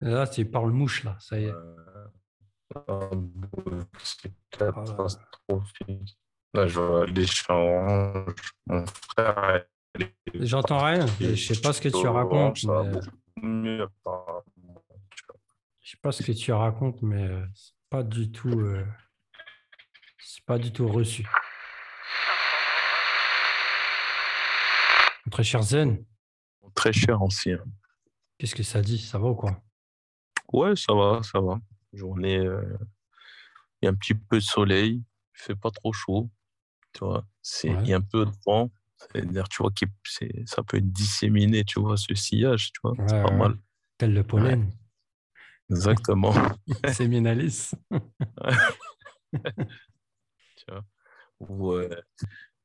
Là, tu parles mouche, là, ça y est. C'est catastrophique. Là, je vois les champs Mon frère. J'entends rien. Je sais pas ce que tu racontes. Mais... Je sais pas ce que tu racontes, mais euh, c'est pas du tout. Euh, c'est pas du tout reçu. très cher Zen. Très cher ancien. Qu'est-ce que ça dit? Ça va ou quoi? Ouais, ça va, ça va. Journée, euh, il y a un petit peu de soleil, il fait pas trop chaud. Tu vois, il y a un peu de vent. C'est-à-dire, tu vois, que ça peut être disséminé, tu vois, ce sillage, tu vois, c'est pas mal. Tel le pollen. Exactement. Séminalis. tu vois,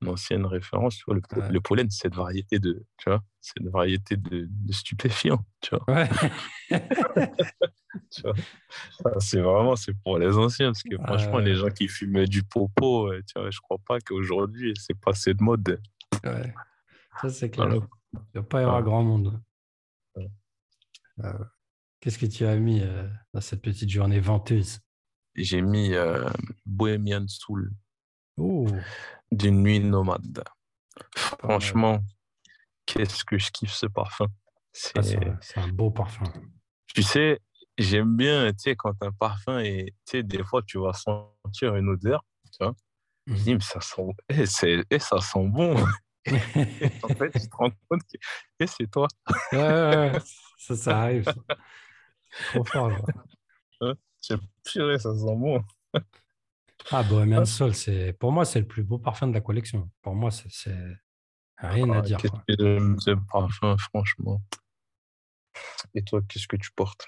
ancienne référence, tu vois, le, pollen, c'est cette variété de, tu vois, c'est une variété de, stupéfiants, tu vois. c'est vraiment, c'est pour les anciens, parce que franchement, les gens qui fument du popo, euh, tu vois, je crois pas qu'aujourd'hui, c'est passé de mode. Ouais. Ça, c'est clair. Il ne va pas y avoir grand monde. Euh, qu'est-ce que tu as mis euh, dans cette petite journée venteuse? J'ai mis Bohemian Soul. Oh d'une nuit nomade. Franchement, qu'est-ce que je kiffe ce parfum. Ah, c'est un beau parfum. Tu sais, j'aime bien, tu sais, quand un parfum est, tu sais, des fois, tu vas sentir une odeur, tu vois. Je dis, mmh. mais ça sent, eh, eh, ça sent bon. en fait, tu te rends compte que eh, c'est toi. ouais, ça, ça arrive. Trop fort, là. Hein, purée, ça sent bon. Ah, Bohemian Soul, c'est, pour moi, c'est le plus beau parfum de la collection. Pour moi, c'est, rien à ah, dire. Qu'est-ce que j'aime ce parfum, franchement? Et toi, qu'est-ce que tu portes?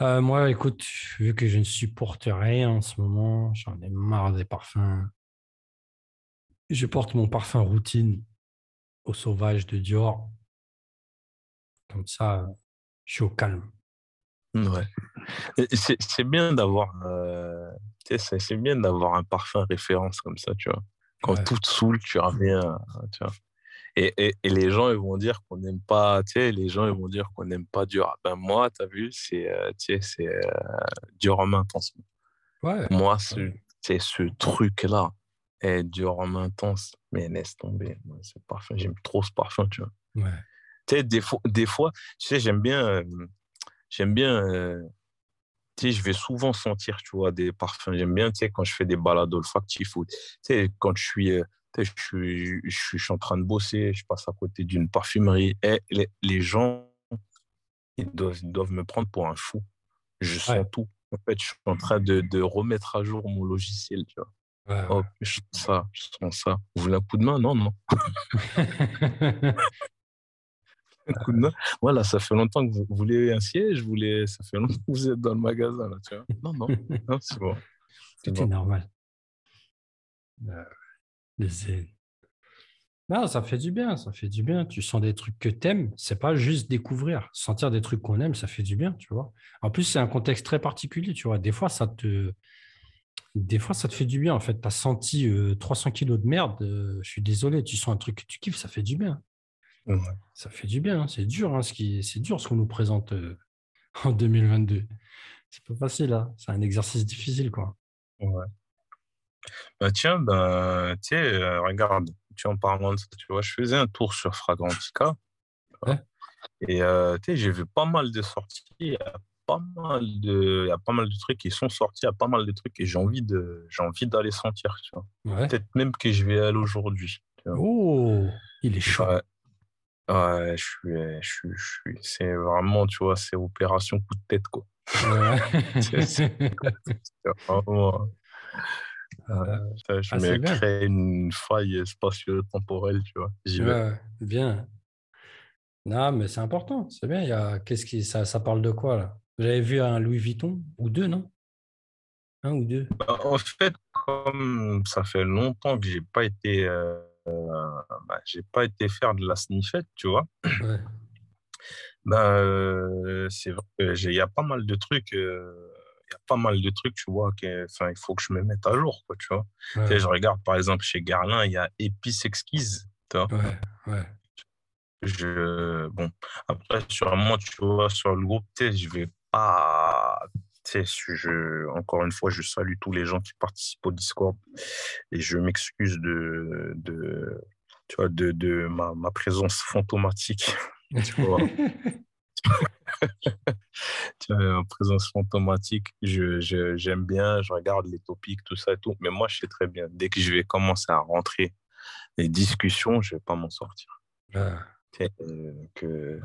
Euh, Moi, écoute, vu que je ne supporte rien en ce moment, j'en ai marre des parfums. Je porte mon parfum routine au sauvage de Dior. Comme ça, je suis au calme. Ouais. C'est bien d'avoir euh, c'est bien d'avoir un parfum référence comme ça, tu vois. Quand tout te saoule, tu reviens, tu vois. Et, et, et, les gens, ils vont dire qu'on n'aime pas, tu sais, les gens, ils vont dire qu'on n'aime pas dur. Ben moi, tu as vu, c'est, euh, c'est euh, dur en intense. Ouais. Moi, c'est ce truc-là est dur en intense. Mais laisse tomber. Ce parfum, j'aime trop ce parfum, tu vois. Ouais. Tu sais, des fois, des fois, tu sais, j'aime bien, euh, j'aime bien je vais souvent sentir, tu vois, des parfums. J'aime bien, tu sais, quand je fais des balades olfactives ou, tu sais, quand je suis, euh, je suis, je suis, en train de bosser, je passe à côté d'une parfumerie et les, gens, ils doivent, doivent me prendre pour un fou. Je sens tout. En fait, je suis en train de, de remettre à jour mon logiciel, tu vois. Oh, je sens ça, je sens ça. Vous voulez un coup de main? Non, non. Voilà, ça fait longtemps que vous, voulez un siège, vous voulez... ça fait longtemps que vous êtes dans le magasin. Là, tu vois non, non, non c'est bon. Tout est normal. Euh, Non, ça fait du bien, ça fait du bien. Tu sens des trucs que t'aimes. C'est pas juste découvrir. Sentir des trucs qu'on aime, ça fait du bien, tu vois. En plus, c'est un contexte très particulier, tu vois. Des fois, ça te, des fois, ça te fait du bien. En fait, tu as senti 300 euh, kilos de merde. Euh, je suis désolé, tu sens un truc que tu kiffes, ça fait du bien. Ça fait du bien, hein. c'est dur, hein, ce qui, c'est dur ce qu'on nous présente euh, en 2022. C'est pas facile, hein. c'est un exercice difficile, quoi. Ouais. Bah tiens, bah, euh, regarde, tu en parlant de ça, tu vois, je faisais un tour sur Fragrantica. Et euh, j'ai vu pas mal de sorties, il y a pas mal de, il y a pas mal de trucs qui sont sortis, il y a pas mal de trucs et j'ai envie de, j'ai envie d'aller sentir, tu vois. Peut-être même que je vais aller aujourd'hui. Oh, il est chaud. Ouais, je suis, je suis, je suis, c'est vraiment, tu vois, c'est opération coup de tête, quoi. c'est vraiment. Euh, je ah, me crée une faille spatio-temporelle, tu vois. J'y vais. bien. Non, mais c'est important, c'est bien. Il y a... Qu'est-ce qui... ça, ça parle de quoi, là? Vous avez vu un Louis Vuitton Ou deux, non? Un ou deux? Bah, En fait, comme ça fait longtemps que j'ai pas été. Euh euh, bah, j'ai pas été faire de la sniffette, tu vois. Bah, euh, c'est vrai qu'il y a pas mal de trucs euh, il y a pas mal de trucs, tu vois, enfin, il faut que je me mette à jour, quoi, tu vois. je regarde, par exemple, chez Garlin, il y a Épice Exquise, tu vois. Ouais, je, bon, après, sûrement, tu vois, sur le groupe, je vais pas, je, encore une fois, je salue tous les gens qui participent au Discord et je m'excuse de, de, tu vois, de, de ma, ma présence fantomatique, tu vois. tu vois, ma présence fantomatique, je, je, j'aime bien, je regarde les topics, tout ça et tout, mais moi, je sais très bien, dès que je vais commencer à rentrer les discussions, je vais pas m'en sortir. Euh, que...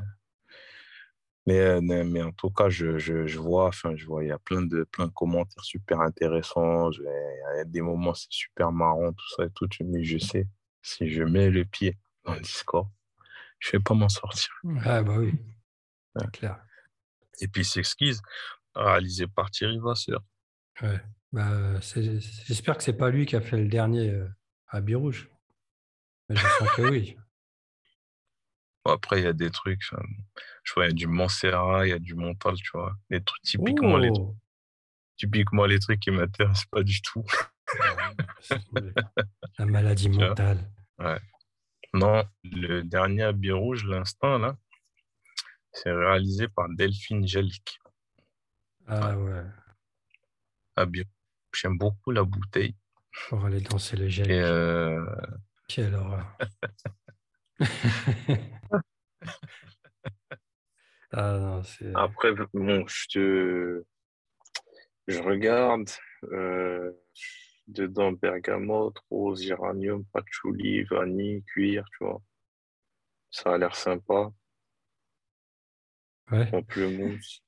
Mais, mais en tout cas, je, je, je, vois, enfin, je vois, il y a plein de, plein de commentaires super intéressants. Il y a des moments, c'est super marrant, tout ça et tout. Mais je sais, si je mets le pied dans le Discord, je vais pas m'en sortir. Ah, bah oui, clair. Et puis, s'exquise, réalisé par Thierry Vasseur. Ouais. Bah, J'espère que c'est pas lui qui a fait le dernier euh, à Birouge. Mais je sens que oui. Après, il y a des trucs, je vois, il y a du Montserrat, il y a du Montal, tu vois. Les trucs, typiquement, les, trucs, typiquement, les trucs qui ne m'intéressent pas du tout. La maladie mentale. Ouais. Non, le dernier habit rouge, l'instant, là, c'est réalisé par Delphine Jelic. Ah ouais. Habit J'aime beaucoup la bouteille. Pour aller danser le gel. Et euh... Quelle horreur. ah Après, bon, je te. Je regarde. Euh, dedans, bergamote, rose, géranium, patchouli, vanille, cuir, tu vois. Ça a l'air sympa. Ouais. Pamplemousse.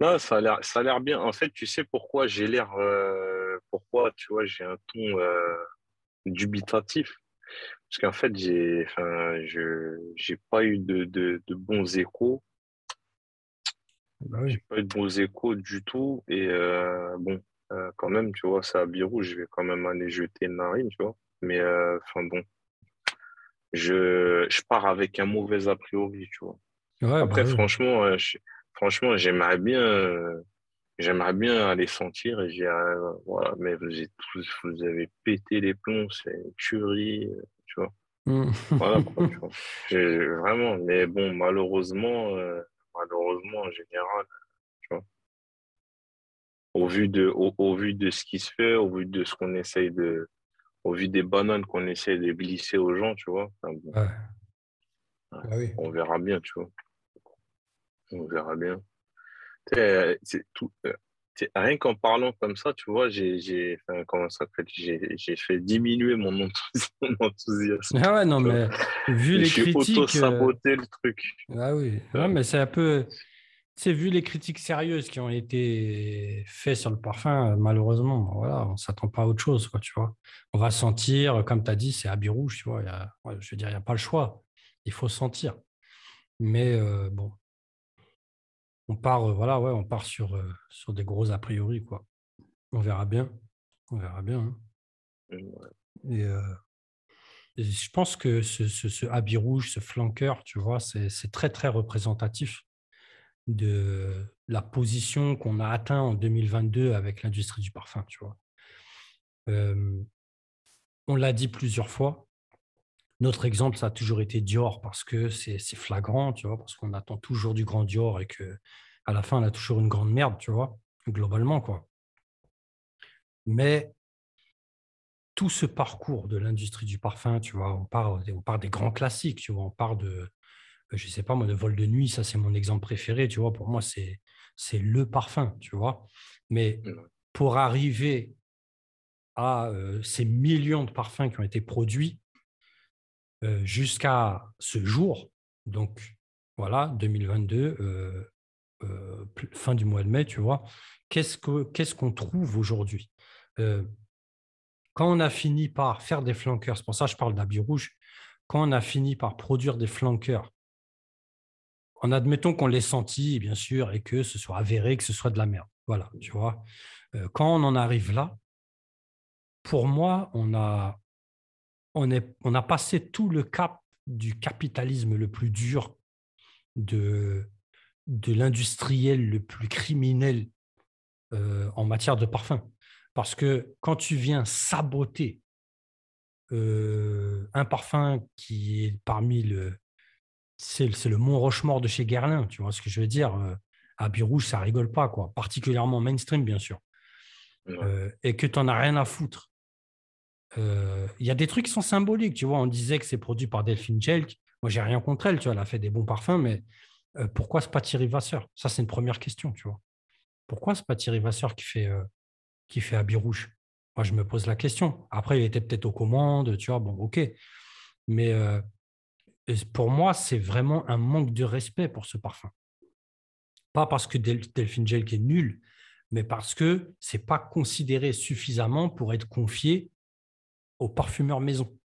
Non, ça a l'air, ça a l'air bien. En fait, tu sais pourquoi j'ai l'air, euh, pourquoi, tu vois, j'ai un ton euh, dubitatif? Parce qu'en fait, j'ai, enfin, je, j'ai pas eu de, de, de bons échos. Bah oui. J'ai pas eu de bons échos du tout. Et euh, bon, euh, quand même, tu vois, c'est à Birou, je vais quand même aller jeter une narine, tu vois. Mais euh, enfin bon, je, je pars avec un mauvais a priori, tu vois. Ouais, Après, bah oui. franchement, je- franchement, j'aimerais bien, j'aimerais bien aller sentir. Et j'ai, euh, voilà, mais vous, êtes tous- vous avez pété les plombs, c'est une tuerie, euh, tu vois. Mm. Voilà, quoi, tu vois. Vraiment, mais bon, malheureusement, euh, malheureusement, en général, tu vois, au vu de, au, au vu de ce qui se fait, au vu de ce qu'on essaye de, au vu des bananes qu'on essaye de glisser aux gens, tu vois, enfin, bon, Ouais. Bah oui. on verra bien, tu vois. On verra bien. C'est tout, euh, rien qu'en parlant comme ça, tu vois, j'ai, enfin, fait diminuer mon enthousi- mon enthousiasme. Ah ouais, non, mais vu Je les critiques. euh, le truc. Ah oui, Ouais, mais c'est un peu. C'est vu les critiques sérieuses qui ont été faites sur le parfum, euh, malheureusement, bon, voilà, on ne s'attend pas à autre chose, quoi, tu vois. On va sentir, comme tu as dit, c'est habit rouge, tu vois. y a- je veux dire, il n'y a pas le choix. Il faut sentir. Mais euh, bon, on part, euh, voilà, ouais, on part sur, euh, sur des gros a priori, quoi. On verra bien. On verra bien. hein. Ouais. Et, euh, et je pense que ce, ce, ce habit rouge, ce flanqueur, tu vois, c'est très, très représentatif de la position qu'on a atteint en 2022 avec l'industrie du parfum, tu vois. On l'a dit plusieurs fois. Notre exemple, ça a toujours été Dior parce que c'est c'est flagrant, tu vois, parce qu'on attend toujours du grand Dior et que à la fin, on a toujours une grande merde, tu vois, globalement, quoi. Mais tout ce parcours de l'industrie du parfum, tu vois, on part, on part des grands classiques, tu vois, on part de, je sais pas moi, de vol de nuit, ça c'est mon exemple préféré, tu vois, pour moi c'est c'est le parfum, tu vois. Mais pour arriver à euh, ces millions de parfums qui ont été produits euh, jusqu'à ce jour, donc voilà, 2022, euh, euh, fin du mois de mai, tu vois, qu'est-ce que qu'est-ce qu'on trouve aujourd'hui? Euh, Quand on a fini par faire des flanqueurs, c'est pour ça que je parle d'habits rouge, quand on a fini par produire des flanqueurs, en admettant qu'on l'ait senti, bien sûr, et que ce soit avéré que ce soit de la merde. Voilà, tu vois. Euh, quand on en arrive là, pour moi, on a, on, est, on a passé tout le cap du capitalisme le plus dur, de, de l'industriel le plus criminel euh, en matière de parfum. Parce que quand tu viens saboter euh, un parfum qui est parmi le. C'est le Mont Rochemort de chez Guerlain, tu vois ce que je veux dire euh, Habit rouge, ça rigole pas, quoi. Particulièrement mainstream, bien sûr. Euh, et que tu n'en as rien à foutre. Il y a des trucs qui sont symboliques, tu vois. On disait que c'est produit par Delphine Jelk. Moi, j'ai rien contre elle, tu vois. Elle a fait des bons parfums, mais pourquoi c'est pas Thierry Vasseur? Ça, c'est une première question, tu vois. Pourquoi c'est pas Thierry Vasseur qui fait, qui fait habit rouge? Moi, je me pose la question. Après, il était peut-être aux commandes, tu vois, bon, ok. Mais euh, pour moi, c'est vraiment un manque de respect pour ce parfum. Pas parce que Delphine Gel est nul, mais parce que ce n'est pas considéré suffisamment pour être confié au parfumeur maison.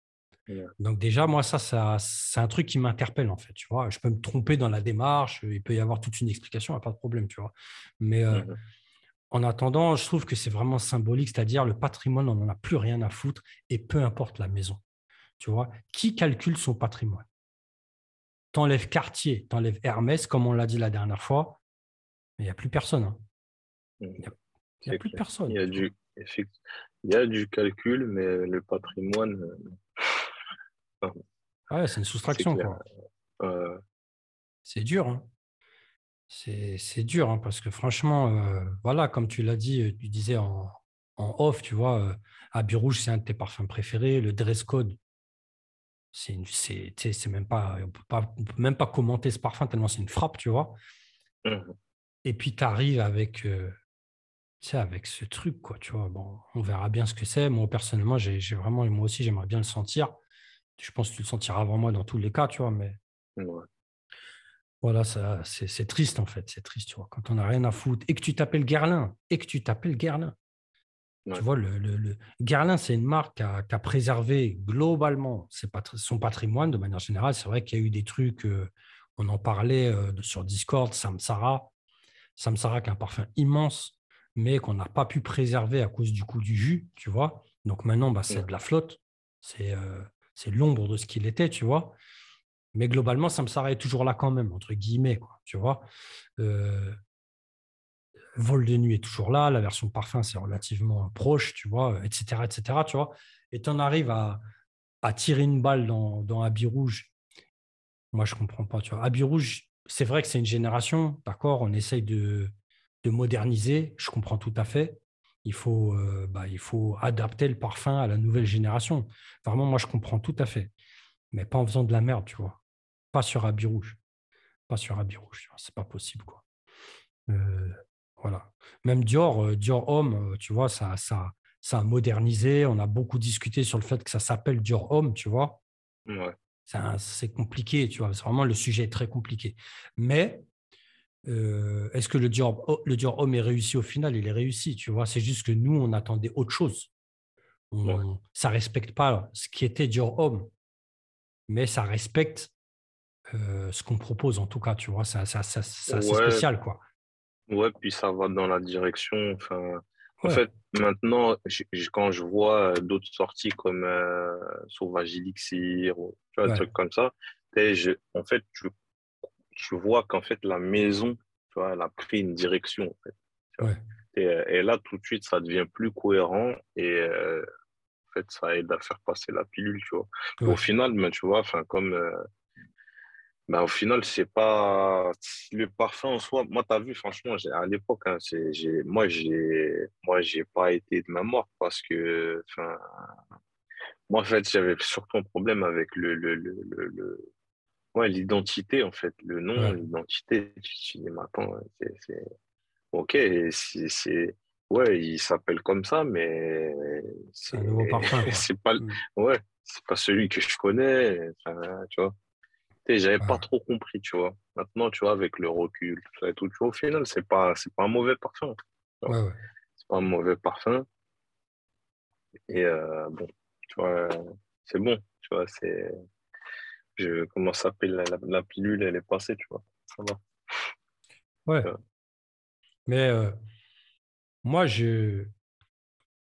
Donc déjà, moi, ça, ça c'est un truc qui m'interpelle, en fait. Tu vois, je peux me tromper dans la démarche, il peut y avoir toute une explication, pas de problème, tu vois. Mais euh, en attendant, je trouve que c'est vraiment symbolique, c'est-à-dire le patrimoine, on n'en a plus rien à foutre et peu importe la maison. Tu vois, qui calcule son patrimoine? T'enlèves Cartier, t'enlèves Hermès, comme on l'a dit la dernière fois, mais il n'y a plus personne. Hein. Il n'y a, plus personne. Il y, a du, il y a du calcul, mais le patrimoine. Euh, ouais, c'est une soustraction. C'est dur. Hein c'est dur hein, parce que franchement, euh, voilà, comme tu l'as dit, euh, tu disais en, off, tu vois, euh, Habit Rouge, c'est un de tes parfums préférés. Le dress code, c'est même pas, on peut pas, peut même pas commenter ce parfum tellement c'est une frappe, tu vois. Mmh Et puis tu arrives avec, avec ce truc, quoi, tu vois. Bon, on verra bien ce que c'est. Moi, personnellement, j'ai vraiment, moi aussi, j'aimerais bien le sentir. Je pense que tu le sentiras avant moi dans tous les cas, tu vois, mais. Voilà, ça, c'est triste en fait, c'est triste, tu vois. Quand on n'a rien à foutre et que tu t'appelles Guerlain, et que tu t'appelles Guerlain. Tu vois, le, le, Guerlain, c'est une marque qui a, préservé globalement son patrimoine de manière générale. C'est vrai qu'il y a eu des trucs, euh, on en parlait euh, sur Discord, Samsara. Samsara qui est un parfum immense, mais qu'on n'a pas pu préserver à cause du coup du jus, tu vois. Donc maintenant, bah, c'est de la flotte, c'est euh, l'ombre de ce qu'il était, tu vois. Mais globalement, ça me s'arrête toujours là quand même, entre guillemets, tu vois. Euh, Vol de nuit est toujours là, la version parfum, c'est relativement proche, tu vois, etc., etc., tu. Et tu en arrives à, tirer une balle dans, dans Habit Rouge. Moi, je ne comprends pas, tu vois. Habit Rouge, c'est vrai que c'est une génération, d'accord, on essaye de, moderniser, je comprends tout à fait. Il faut, euh, bah, il faut adapter le parfum à la nouvelle génération. Vraiment, moi, je comprends tout à fait mais pas en faisant de la merde, tu vois. Pas sur habit rouge. Pas sur habit rouge, c'est pas possible, quoi. Euh, voilà. Même Dior, euh, Dior Homme, tu vois, ça, ça, ça a modernisé. On a beaucoup discuté sur le fait que ça s'appelle Dior Homme, tu vois. Ouais. C'est compliqué, tu vois. Vraiment, le sujet est très compliqué. Mais est-ce que le Dior, le Dior Homme est réussi au final? Il est réussi, tu vois? C'est juste que nous, on attendait autre chose. Ça ne respecte pas ce qui était Dior Homme mais ça respecte ce qu'on propose en tout cas, tu vois, c'est assez spécial quoi. Ouais, puis ça va dans la direction. Enfin, En fait, maintenant, quand je vois d'autres sorties comme Sauvage Elixir, ou tu vois, des trucs comme ça, je, en fait, je, je vois qu'en fait, la maison, tu vois, elle a pris une direction. En fait, et, et, là, tout de suite, ça devient plus cohérent et fait, ça aide à faire passer la pilule, tu vois. Au final, mais, tu vois, enfin, comme. Euh, ben, au final, c'est pas. Le parfum en soi, moi, tu as vu, franchement, à l'époque, hein, j'ai, moi, j'ai moi j'ai pas été de ma mort parce que. Enfin, moi, en fait, j'avais surtout un problème avec le. le, le, le, ouais, l'identité, en fait. Le nom, l'identité. Tu dis, mais attends, c'est. Ok, c'est Ouais, il s'appelle comme ça, mais c'est un nouveau parfum. c'est pas, mm. ouais, c'est pas celui que je connais. tu vois. J'avais pas trop compris, tu vois. Maintenant, tu vois, avec le recul, tout ça et tout, tu vois, au final, c'est pas, c'est pas un mauvais parfum. Ouais, ouais. C'est pas un mauvais parfum. Et euh, bon, tu vois, c'est bon, tu vois, c'est. Je, comment ça s'appelle la, la, pilule, elle est passée, tu vois. Ça va. Ouais. Mais euh, moi, je,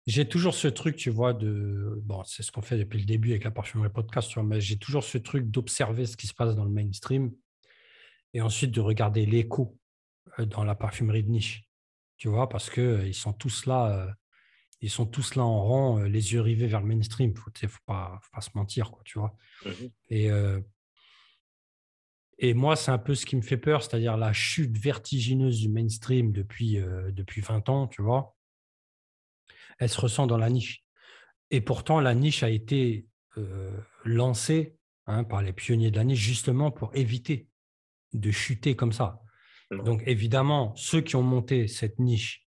j'ai toujours ce truc, tu vois, de. Bon, c'est ce qu'on fait depuis le début avec la parfumerie podcast, tu vois, mais j'ai toujours ce truc d'observer ce qui se passe dans le mainstream et ensuite de regarder l'écho euh, dans la parfumerie de niche, tu vois, parce qu'ils euh, ils sont tous là. Euh, ils sont tous là en rang, les yeux rivés vers le mainstream. Il ne faut, pas, faut pas se mentir, quoi, tu vois. Mhm. Et, et moi, c'est un peu ce qui me fait peur, c'est-à-dire la chute vertigineuse du mainstream depuis, depuis 20 ans, tu vois. Elle se ressent dans la niche. Et pourtant, la niche a été lancée hein, par les pionniers de la niche justement pour éviter de chuter comme ça. Donc, évidemment, ceux qui ont monté cette niche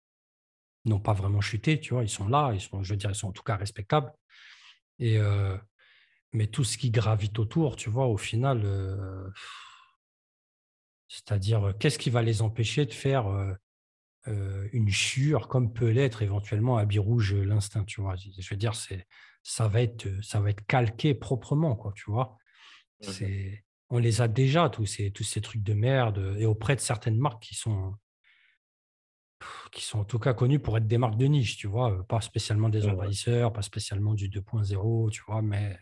n'ont pas vraiment chuté, tu vois, ils sont là, ils sont, je veux dire, ils sont en tout cas respectables. Et, mais tout ce qui gravite autour, tu vois, au final, c'est-à-dire, qu'est-ce qui va les empêcher de faire une chure comme peut l'être éventuellement Habit Rouge l'instinct, tu vois? Je veux dire, c'est, ça, va être, ça va être calqué proprement, quoi, tu vois? Mmh c'est, On les a déjà, tous ces, tous ces trucs de merde, et auprès de certaines marques qui sont, qui sont en tout cas connues pour être des marques de niche, tu vois, pas spécialement des envahisseurs, pas spécialement du 2.0, tu vois, mais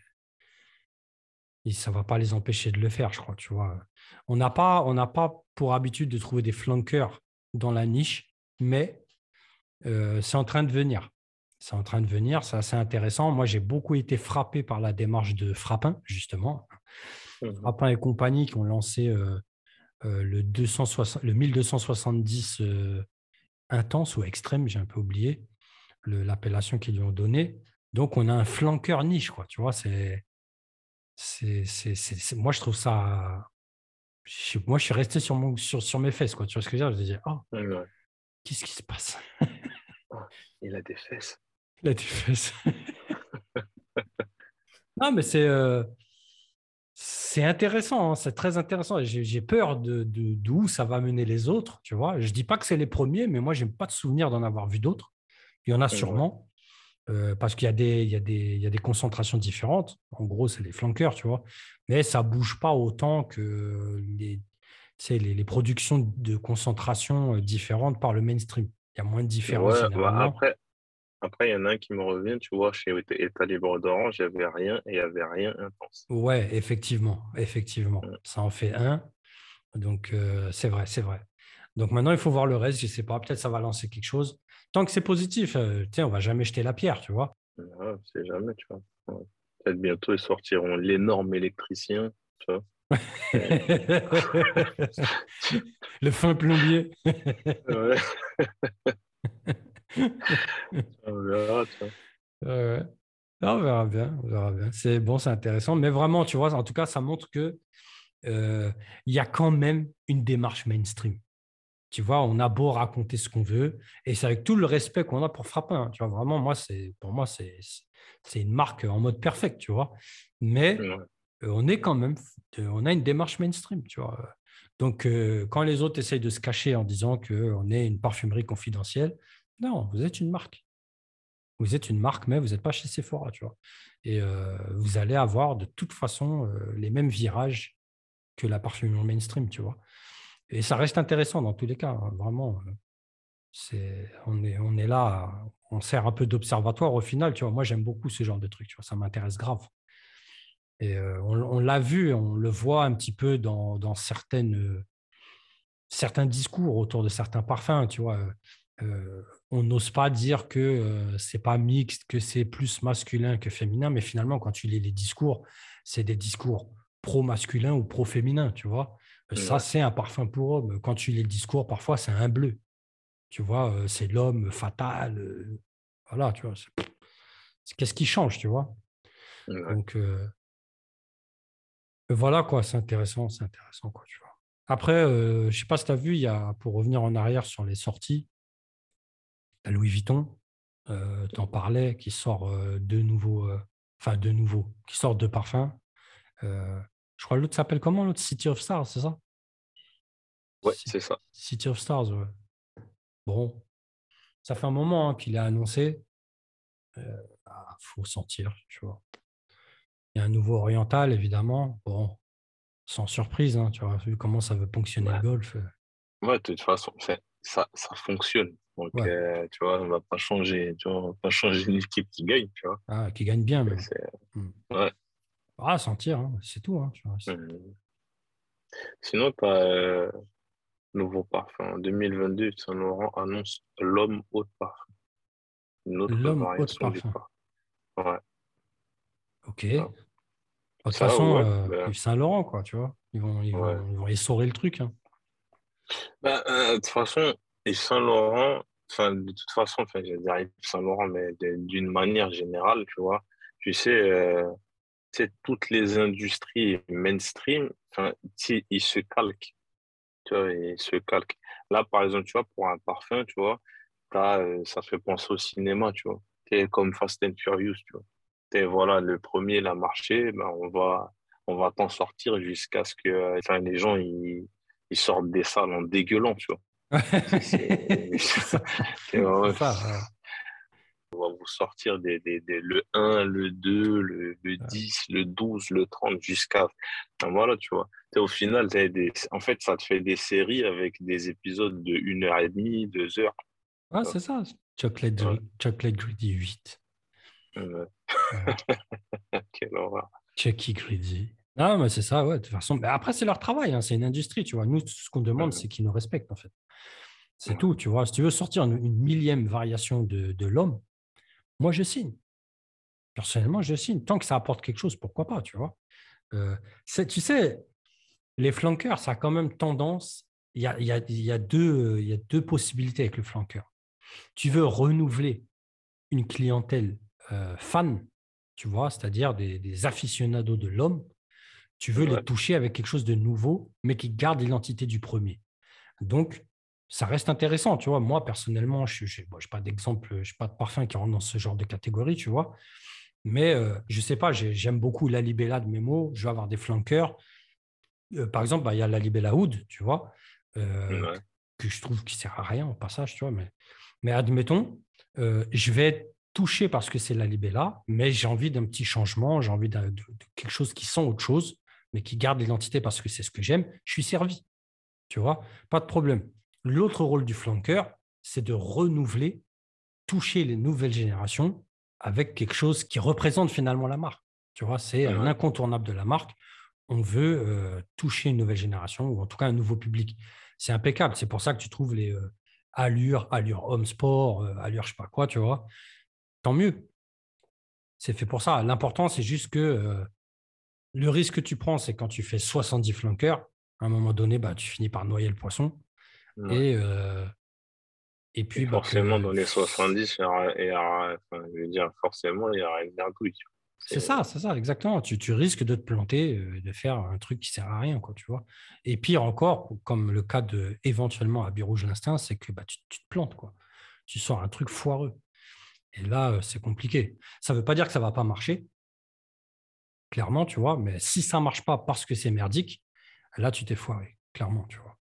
ça ne va pas les empêcher de le faire, je crois, tu vois. On n'a pas, pas pour habitude de trouver des flanqueurs dans la niche, mais c'est en train de venir. C'est en train de venir, c'est assez intéressant. Moi, j'ai beaucoup été frappé par la démarche de Frappin, justement. Mmh Frappin et compagnie qui ont lancé le, 260, le 1270 intense ou extrême, j'ai un peu oublié l'appellation qu'ils lui ont donnée. Donc, on a un flanqueur niche, quoi. Tu vois, c'est, c'est, moi, je trouve ça. moi, je suis resté sur, mon, sur, sur mes fesses, quoi. Tu vois ce que je veux dire? Je me disais, oh, qu'est-ce qui se passe? Ah, Il a des fesses. Il a des fesses. non, mais c'est. Euh, c'est intéressant, hein, c'est très intéressant. J'ai peur de d'où ça va mener les autres, tu vois. Je dis pas que c'est les premiers, mais moi, j'ai pas de souvenir d'en avoir vu d'autres. Il y en a sûrement, euh, parce qu'il y, a des, il y, a des, il y a des concentrations différentes. En gros, c'est les flanqueurs, tu vois. Mais ça bouge pas autant que les, les, les productions de concentration euh, différentes par le mainstream. Il y a moins de différence. Bah, après, après, il y en a un qui me revient, tu vois, chez État libre d'Orange, il n'y avait rien et il n'y avait rien intense. Ouais, effectivement, effectivement. Ça en fait un. Donc, euh, c'est vrai, c'est vrai. Donc maintenant, il faut voir le reste. Je ne sais pas, peut-être ça va lancer quelque chose. Tant que c'est positif, euh, on ne va jamais jeter la pierre, tu vois. Ouais, c'est jamais, tu vois. Peut-être bientôt, ils sortiront l'énorme électricien, tu vois. le fin plombier. on verra, on verra bien, on verra bien. C'est bon, c'est intéressant, mais vraiment, tu vois, en tout cas, ça montre que euh, il y a quand même une démarche mainstream. Tu vois, on a beau raconter ce qu'on veut, et c'est avec tout le respect qu'on a pour Frappin. Hein. tu vois, vraiment, moi, c'est pour moi, c'est une marque en mode perfect, tu vois. Mais euh, on est quand même, on a une démarche mainstream, tu vois. Donc, euh, quand les autres essayent de se cacher en disant qu'on est une parfumerie confidentielle, non, vous êtes une marque. Vous êtes une marque, mais vous n'êtes pas chez Sephora, tu vois. Et vous allez avoir de toute façon les mêmes virages que la parfumerie mainstream, tu vois. Et ça reste intéressant dans tous les cas, hein, vraiment. C'est, on, est, on est là, on sert un peu d'observatoire au final, tu vois. Moi, j'aime beaucoup ce genre de truc, tu vois. Ça m'intéresse grave. Et on, l'a vu, on le voit un petit peu dans, dans certaines, certains discours autour de certains parfums, tu vois on n'ose pas dire que c'est pas mixte, que c'est plus masculin que féminin, mais finalement, quand tu lis les discours, c'est des discours pro-masculin ou pro-féminin, tu vois. Ça, c'est un parfum pour homme. Quand tu lis le discours, parfois, c'est un bleu. Tu vois, c'est l'homme fatal. voilà, tu vois. Qu'est-ce qui change, tu vois? Donc, voilà, quoi, c'est intéressant, c'est intéressant, quoi, tu vois. Après, je ne sais pas si tu as vu, il y a, pour revenir en arrière sur les sorties, Louis Vuitton, euh, tu en parlais, qui sort de nouveaux, enfin de nouveaux, qui sort de parfums. je crois que l'autre s'appelle comment l'autre? City of Stars, c'est ça? Ouais, c'est ça. City of Stars, ouais. Bon, ça fait un moment hein, qu'il a annoncé. Il ah, faut sentir, tu vois. Il y a un nouveau oriental, évidemment. Bon, sans surprise, hein, tu vois, vu comment ça veut ponctionner le golf. Ouais, de toute façon, ça, ça fonctionne. Donc, euh, tu vois, on va pas changer, tu vois, on va pas changer une équipe qui gagne, tu vois. Ah, qui gagne bien, mais. Mmh. Ouais. Ah, sentir, hein, c'est tout. Hein, tu vois, mmh. Sinon, tu as euh, nouveau parfum. En 2022, Saint Laurent annonce l'homme haut de parfum. L'homme haute parfum. parfum. Ouais. Ok. ça. De toute façon, ouais, euh, ben, Yves Saint-Laurent, quoi, tu vois. Ils vont, ils vont, ils vont essorer le truc. hein. Ben, euh, de toute façon, Yves Saint-Laurent, enfin, de toute façon, enfin, je Yves Saint-Laurent, mais d'une manière générale, tu vois, tu sais, euh, toutes les industries mainstream, ils se calquent, tu vois, ils se calquent. Là, par exemple, tu vois, pour un parfum, tu vois, euh, ça fait penser au cinéma, tu vois. T'es comme Fast and Furious, tu vois. T'es, voilà, le premier, il a marché, ben, on va, on va t'en sortir jusqu'à ce que, euh, les gens, ils, ils sortent des salles en dégueulant, tu vois. C'est, C'est ça. ouais. on va vous sortir des, des, des- le 1, le 2, le, le 10, le 12, le 30 jusqu'à. Voilà, tu vois. Au final, t'as des, en fait, ça te fait des séries avec des épisodes de 1 heure et demie, 2 heures. Ouais, c'est ça. Chocolate, Ouais. Chocolate Greedy 8. Euh, Ouais. quelle horreur. Chucky Greedy. Non, mais c'est ça, ouais, de toute façon. Mais après, c'est leur travail, hein, c'est une industrie, tu vois. Nous, tout ce qu'on demande, c'est qu'ils nous respectent, en fait. C'est Ouais. tout, tu vois. Si tu veux sortir une, une millième variation de, de l'homme, moi, je signe. Personnellement, je signe. Tant que ça apporte quelque chose, pourquoi pas, tu vois. Euh, tu sais, les flanqueurs, ça a quand même tendance. Il y a, y a- il y a deux, y a deux possibilités avec le flanqueur. Tu veux renouveler une clientèle euh, fan, tu vois, c'est-à-dire des, des aficionados de l'homme. Tu veux Ouais. les toucher avec quelque chose de nouveau, mais qui garde l'identité du premier. Donc, ça reste intéressant, tu vois. Moi, personnellement, je n'ai pas d'exemple, je n'ai pas de parfum qui rentre dans ce genre de catégorie, tu vois. Mais euh, je sais pas, j'ai- j'aime beaucoup la Libella de Memo. Je vais avoir des flanqueurs. Euh, par exemple, bah, il y a la Libella Oud, tu vois, euh, Ouais. que je trouve qui sert à rien au passage, tu vois. Mais, mais admettons, je vais être touché parce que c'est la Libella, mais j'ai envie d'un petit changement, j'ai envie de quelque chose qui sent autre chose, mais qui garde l'identité parce que c'est ce que j'aime. Je suis servi, tu vois, pas de problème. L'autre rôle du flanqueur, c'est de renouveler, toucher les nouvelles générations avec quelque chose qui représente finalement la marque. Tu vois, c'est un Ouais. incontournable de la marque. On veut euh, toucher une nouvelle génération ou en tout cas un nouveau public. C'est impeccable. C'est pour ça que tu trouves les euh, allures, allure home sport, euh, allure je sais pas quoi, tu vois? Tant mieux. C'est fait pour ça. L'important, c'est juste que euh, le risque que tu prends, c'est quand tu fais 70 flanqueurs, à un moment donné, bah, tu finis par noyer le poisson. Ouais. Et, euh, et Et puis, bah, forcément, que- dans les 70, il y aura, il y aura- enfin, je veux dire, forcément, il y aura une merdouille. tu vois. C'est ça, c'est ça, exactement. Tu, tu risques de te planter, euh, de faire un truc qui sert à rien, quoi, tu vois. Et pire encore, comme le cas de éventuellement à Rouge l'Instinct, c'est que bah, tu, tu te plantes, quoi. Tu sors un truc foireux. Et là, euh, c'est compliqué. Ça ne veut pas dire que ça ne va pas marcher, clairement, tu vois, mais si ça ne marche pas parce que c'est merdique, là, tu t'es foiré, clairement, tu vois.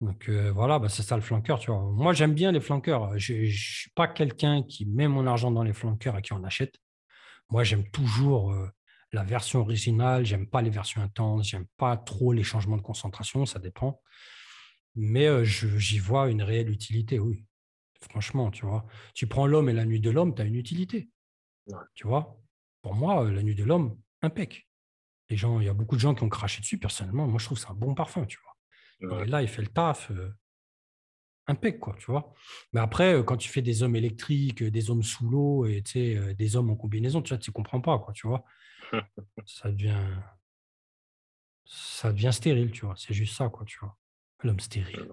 Donc euh, voilà, bah, c'est ça le flanqueur, tu vois. Moi, j'aime bien les flanqueurs. Je ne suis pas quelqu'un qui met mon argent dans les flanqueurs et qui en achète. Moi, j'aime toujours euh, la version originale, j'aime pas les versions intenses, j'aime pas trop les changements de concentration, ça dépend. Mais euh, j'y vois une réelle utilité, oui. Franchement, tu vois. Tu prends l'homme et la nuit de l'homme, tu as une utilité. Ouais. Tu vois? Pour moi, euh, la nuit de l'homme, impec. Les gens, il y a beaucoup de gens qui ont craché dessus. Personnellement, moi, je trouve que c'est un bon parfum, tu vois. Ouais. là, il fait le taf. euh, impec, quoi, tu vois. Mais après, euh, quand tu fais des hommes électriques, euh, des hommes sous l'eau et des hommes en combinaison, tu vois, tu comprends pas, quoi, tu vois. Ça devient, ça devient stérile, tu vois. C'est juste ça, quoi, tu vois. L'homme stérile.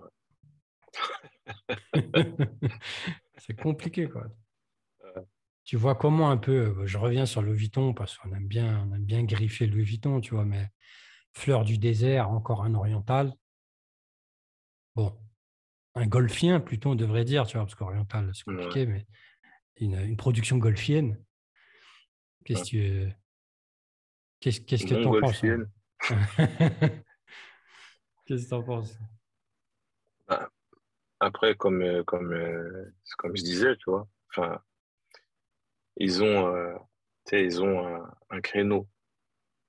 C'est compliqué, quoi. Tu vois comment un peu, euh, je reviens sur le Vuitton parce qu'on aime bien, on aime bien griffer le Vuitton, tu vois, mais fleur du désert, encore un oriental. Bon, un golfien plutôt, on devrait dire, tu vois, parce qu'oriental, c'est compliqué, mais une, une production golfienne. Qu'est-ce que tu qu'est-ce que penses hein? Qu'est-ce que tu en penses Après, comme, euh, comme, euh, comme je disais, tu vois, enfin, ils ont, euh, ils ont un, un créneau.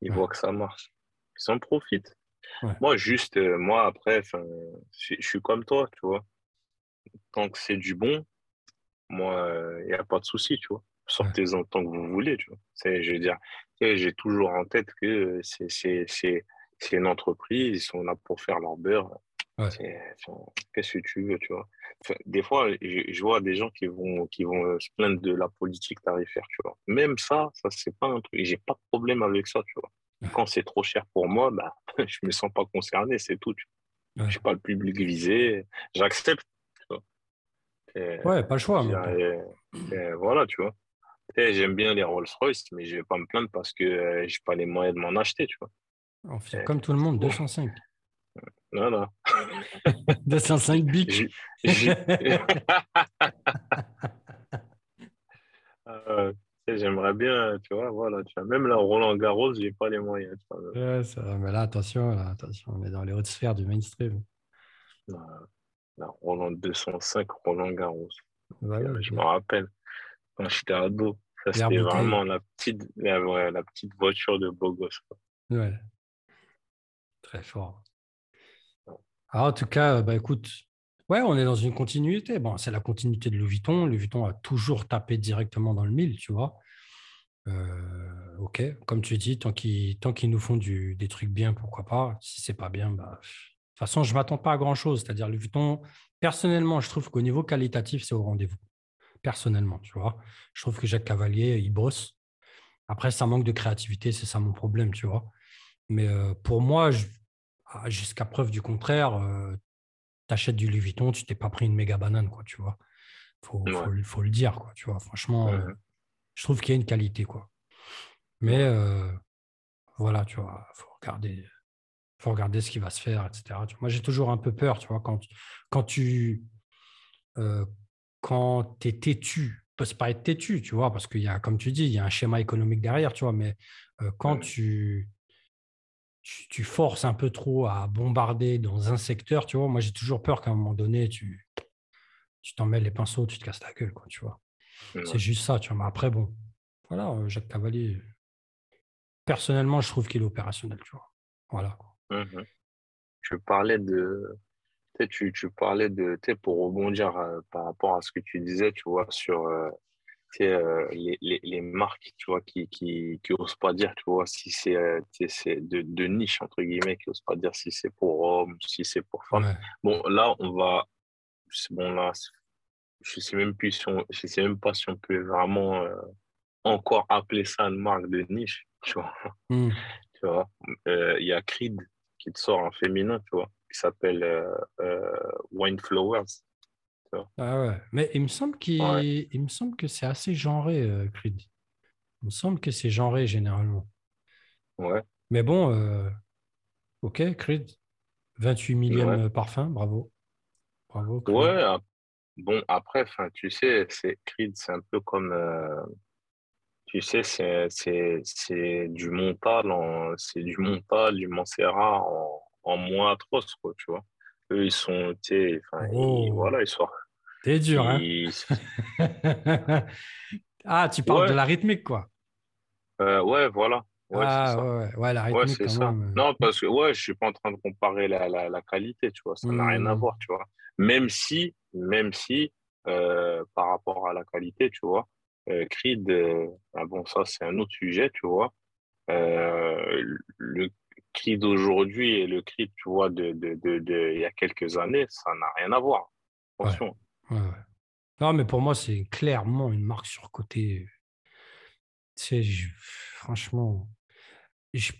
Ils Ouais. voient que ça marche. Ils en profitent. Ouais. Moi, juste, euh, moi, après, je suis comme toi, tu vois. Tant que c'est du bon, moi, il n'y a pas de souci, tu vois. Sortez-en tant que vous voulez, tu vois. Je veux dire, j'ai toujours en tête que c'est, c'est une entreprise, ils sont là pour faire leur beurre. Qu'est-ce que tu veux, tu vois? Des fois, je, vois des gens qui vont, qui vont euh, se plaindre de la politique tarifaire, tu vois. Même ça, ça c'est pas un truc. J'ai pas de problème avec ça, tu vois. Quand c'est trop cher pour moi, bah, je me sens pas concerné, c'est tout. Tu vois. Je suis pas le public visé, j'accepte. Ouais, pas le choix. voilà, tu vois. J'aime bien les Rolls-Royce, mais je vais pas me plaindre parce que euh, j'ai pas les moyens de m'en acheter, tu vois. On fait comme tout le monde, 205. Non, non. 205 bics. Euh, j'aimerais bien, tu vois, voilà, tu vois, même là, Roland Garros, j'ai pas les moyens. Ouais, ça, mais là, attention, là, attention, on est dans les hautes sphères du mainstream. Roland 205, Roland Garros. je me rappelle, quand j'étais ado, ça c'était vraiment la petite, la, la, petite voiture de beau gosse. Ouais. Très fort. Alors, en tout cas, bah, écoute, ouais, on est dans une continuité. Bon, c'est la continuité de Louis Vuitton. Louis Vuitton a toujours tapé directement dans le mille, tu vois. Euh, ok, comme tu dis, tant qu'ils nous font des trucs bien, pourquoi pas. Si c'est pas bien, bah, de toute façon, je m'attends pas à grand chose. C'est-à-dire, Louis Vuitton, personnellement, je trouve qu'au niveau qualitatif, c'est au rendez-vous. Personnellement, tu vois. Je trouve que Jacques Cavalier, il brosse. Après, ça manque de créativité, c'est ça mon problème, tu vois. Mais euh, pour moi, je, ah, jusqu'à preuve du contraire, euh, tu achètes du Louis Vuitton, tu t'es pas pris une méga banane, quoi, tu vois? Faut, faut, le dire, quoi, tu vois? Franchement, euh, je trouve qu'il y a une qualité, quoi. Mais euh, voilà, tu vois, faut regarder, faut regarder ce qui va se faire, etc. Moi, j'ai toujours un peu peur, tu vois, quand, quand tu quand es têtu, peut pas être têtu, tu vois, parce qu'il y a, comme tu dis, il y a un schéma économique derrière, tu vois, mais quand tu tu, forces un peu trop à bombarder dans un secteur, tu vois. Moi, j'ai toujours peur qu'à un moment donné, tu tu t'en mets les pinceaux, tu te casses la gueule, quoi, tu vois. C'est juste ça, tu vois. Mais après, bon, voilà, euh, Jacques Cavalier, personnellement, je trouve qu'il est opérationnel, tu vois. Voilà. Mmh tu parlais de. Tu, tu parlais de. Pour rebondir euh, par rapport à ce que tu disais, tu vois, sur. Euh, euh, les, les, les, marques tu vois, qui, qui, qui osent pas dire tu vois, si c'est euh, de, de, niche, entre guillemets, qui osent pas dire si c'est pour hommes, si c'est pour femmes. Bon, là, on va. Bon, là, je sais même plus si on, je sais même pas si on peut vraiment euh, encore appeler ça une marque de niche, tu vois. Hmm. Tu vois, il y a Creed qui te sort en féminin, tu vois, qui s'appelle Wine Flowers. Ah ouais. Mais il me semble, qu'il... il me semble que c'est assez genré, euh, Creed. Il me semble que c'est genré généralement. Ouais. Mais bon, euh, ok, Creed. 28 millième parfum, bravo. Bravo. Ouais, bon, après, tu sais, c'est Creed, c'est un peu comme. Euh, tu sais, c'est, c'est, c'est du Montal, en, c'est du Montal, du Montserrat en, en moins atroce, quoi, tu vois eux, ils sont, tu sais, oh. voilà, ils sont. T'es dur, hein Ah, tu parles de la rythmique, quoi. Euh, ouais, voilà. Ouais, ah, ouais, ouais, la rythmique, ça. Même. Non, parce que, ouais, je suis pas en train de comparer la, la, la qualité, tu vois, ça n'a rien à hmm. voir, tu vois. Même si, même si, euh, par rapport à la qualité, tu vois, euh, Creed, euh, ah bon, ça, c'est un autre sujet, tu vois. Euh, le cri d'aujourd'hui et le cri, tu vois, de, de, de, il y a quelques années, ça n'a rien à voir. Attention. non, mais pour moi, c'est clairement une marque surcotée. Tu sais, franchement, je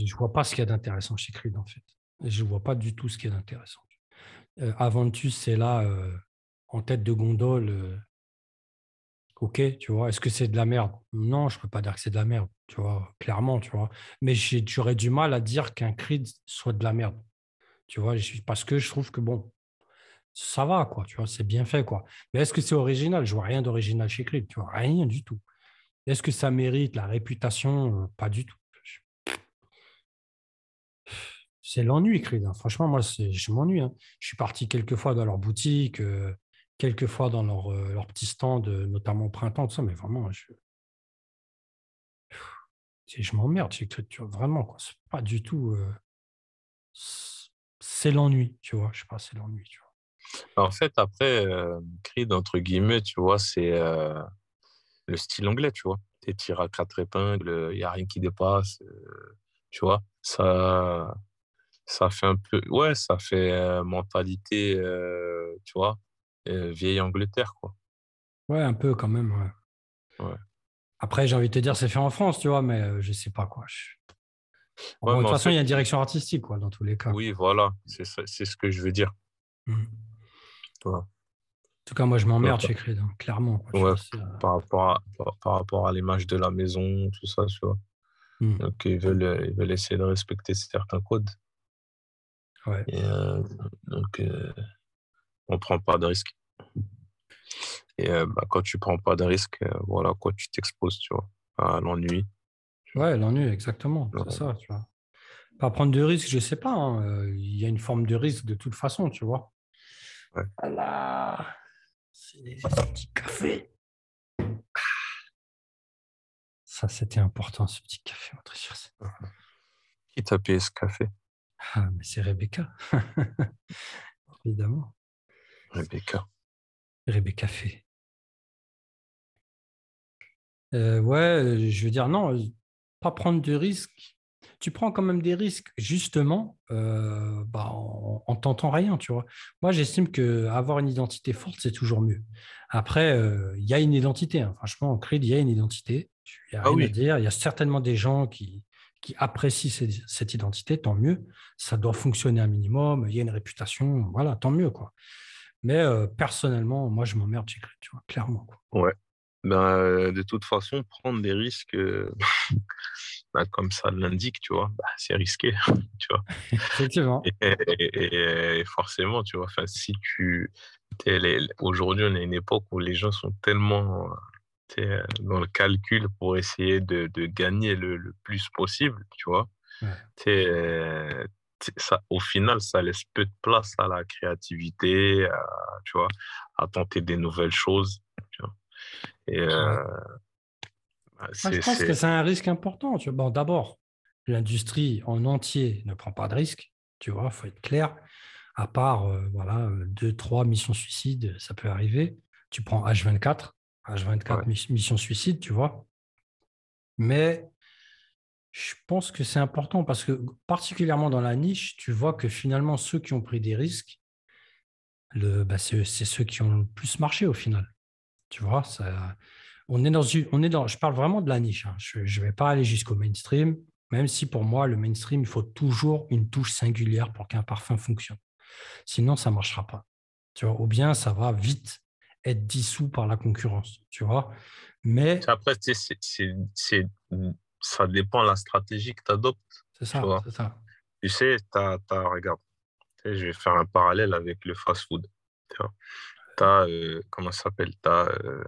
ne vois pas ce qu'il y a d'intéressant chez Creed, en fait. Je ne vois pas du tout ce qu'il y a d'intéressant. Euh, Aventus, c'est là, euh, en tête de gondole, euh, ok, tu vois, est-ce que c'est de la merde? Non, je ne peux pas dire que c'est de la merde, tu vois, clairement, tu vois. Mais j'aurais du mal à dire qu'un Creed soit de la merde, tu vois, parce que je trouve que, bon, ça va, quoi, tu vois, c'est bien fait, quoi. Mais est-ce que c'est original? Je vois rien d'original chez Creed, tu vois, rien du tout. Est-ce que ça mérite la réputation? Euh, Pas du tout. C'est l'ennui, Creed. Hein. Franchement, moi, je m'ennuie. Hein. Je suis parti quelques fois dans leur boutique. Euh, quelquefois dans leur, euh, leur petit stand, euh, notamment au printemps, tout ça, mais vraiment, je, je m'emmerde vraiment, quoi. C'est pas du tout. Euh, c'est l'ennui, tu vois. Je sais pas, c'est l'ennui, tu vois. En fait, après, Creed, entre guillemets, tu vois, c'est le style anglais, tu vois. Tu tires à quatre épingles, il n'y a rien qui dépasse, tu vois. Ça, ça fait un peu, ouais, ça fait euh, mentalité, tu vois, vieille Angleterre, quoi. Ouais, un peu quand même, ouais. Après, j'ai envie de te dire, c'est fait en France, tu vois, mais je sais pas quoi. de toute façon, il y a une direction artistique, quoi, dans tous les cas. Oui, voilà, c'est ce que je veux dire. Mmh. En tout cas, moi, je m'emmerde chez Creed, hein, clairement. ouais, par, rapport à, par, rapport à l'image de la maison, tout ça, tu vois. Mmh. Donc, ils veulent, ils veulent essayer de respecter certains codes. Ouais. Euh, donc, euh, on ne prend pas de risques. Et euh, bah, quand tu prends pas de risques, voilà quoi, tu t'exposes, tu vois, à l'ennui. Ouais, l'ennui, exactement. C'est ça, tu vois. Pas prendre de risques, je sais pas. Hein, il y a une forme de risque de toute façon, tu vois. Voilà. C'est des petits cafés. Ça, c'était important, ce petit café, mon très Qui t'a payé ce café? Ah, mais c'est Rebecca. Évidemment. Rebecca. Rebecca fait. Euh, ouais, je veux dire, non, pas prendre de risques tu prends quand même des risques, justement, euh, bah, en, en, tentant rien, tu vois. Moi, j'estime qu'avoir une identité forte, c'est toujours mieux. Après, euh, il y a une identité. Hein. Franchement, en Creed, il y a une identité. Il n'y a ah rien à dire. Il y a certainement des gens qui, qui apprécient cette, identité, tant mieux. Ça doit fonctionner un minimum. Il y a une réputation. Voilà, tant mieux, quoi. Mais euh, personnellement, moi, je m'emmerde tu vois, clairement. Ouais. Ben, de toute façon, prendre des risques, bah, comme ça l'indique, tu vois, bah, c'est risqué, tu vois. Effectivement. Et, forcément, tu vois, si tu... Aujourd'hui, on est à une époque où les gens sont tellement dans le calcul pour essayer de, de gagner le, le, plus possible, tu vois. Ça, au final, ça laisse peu de place à la créativité, à, tu vois, à tenter des nouvelles choses. Tu vois. Et, euh, bah, je pense que c'est un risque important. Bon, D'abord, l'industrie en entier ne prend pas de risque, tu vois, il faut être clair. À part euh, voilà, deux, trois missions suicides, ça peut arriver. Tu prends H24, H24 mission suicide, tu vois. Mais je pense que c'est important parce que, particulièrement dans la niche, tu vois que finalement, ceux qui ont pris des risques, bah, c'est ceux qui ont le plus marché au final. Tu vois, on est dans, on est dans, je parle vraiment de la niche. Hein. Je ne vais pas aller jusqu'au mainstream, même si pour moi, le mainstream, il faut toujours une touche singulière pour qu'un parfum fonctionne. Sinon, ça ne marchera pas. Tu vois, ou bien ça va vite être dissous par la concurrence. Tu vois, mais après, c'est, ça dépend de la stratégie que tu adoptes. C'est ça, c'est ça. Tu sais, t'as, regarde, je vais faire un parallèle avec le fast-food. Tu as, euh, comment ça s'appelle Tu as euh,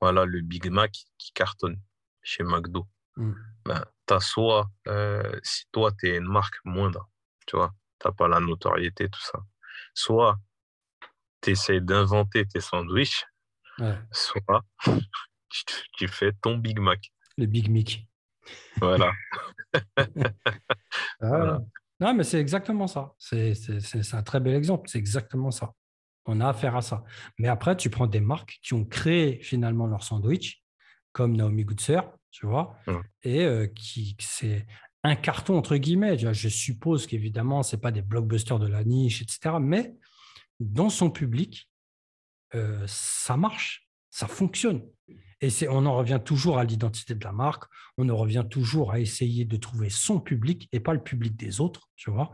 voilà, le Big Mac qui cartonne chez McDo. Mm. Ben, as soit, euh, si toi, tu es une marque moindre, tu vois, tu n'as pas la notoriété, tout ça. Soit tu essaies d'inventer tes sandwichs, soit tu, fais ton Big Mac. Le Big Mac. Voilà. Ah. Non, mais c'est exactement ça. C'est un très bel exemple. C'est exactement ça. On a affaire à ça. Mais après, tu prends des marques qui ont créé finalement leur sandwich, comme Naomi Goodser, tu vois, et euh, qui c'est un carton entre guillemets. Je suppose qu'évidemment, ce n'est pas des blockbusters de la niche, etc. Mais dans son public, euh, ça marche, ça fonctionne. Et on en revient toujours à l'identité de la marque, on en revient toujours à essayer de trouver son public et pas le public des autres, tu vois.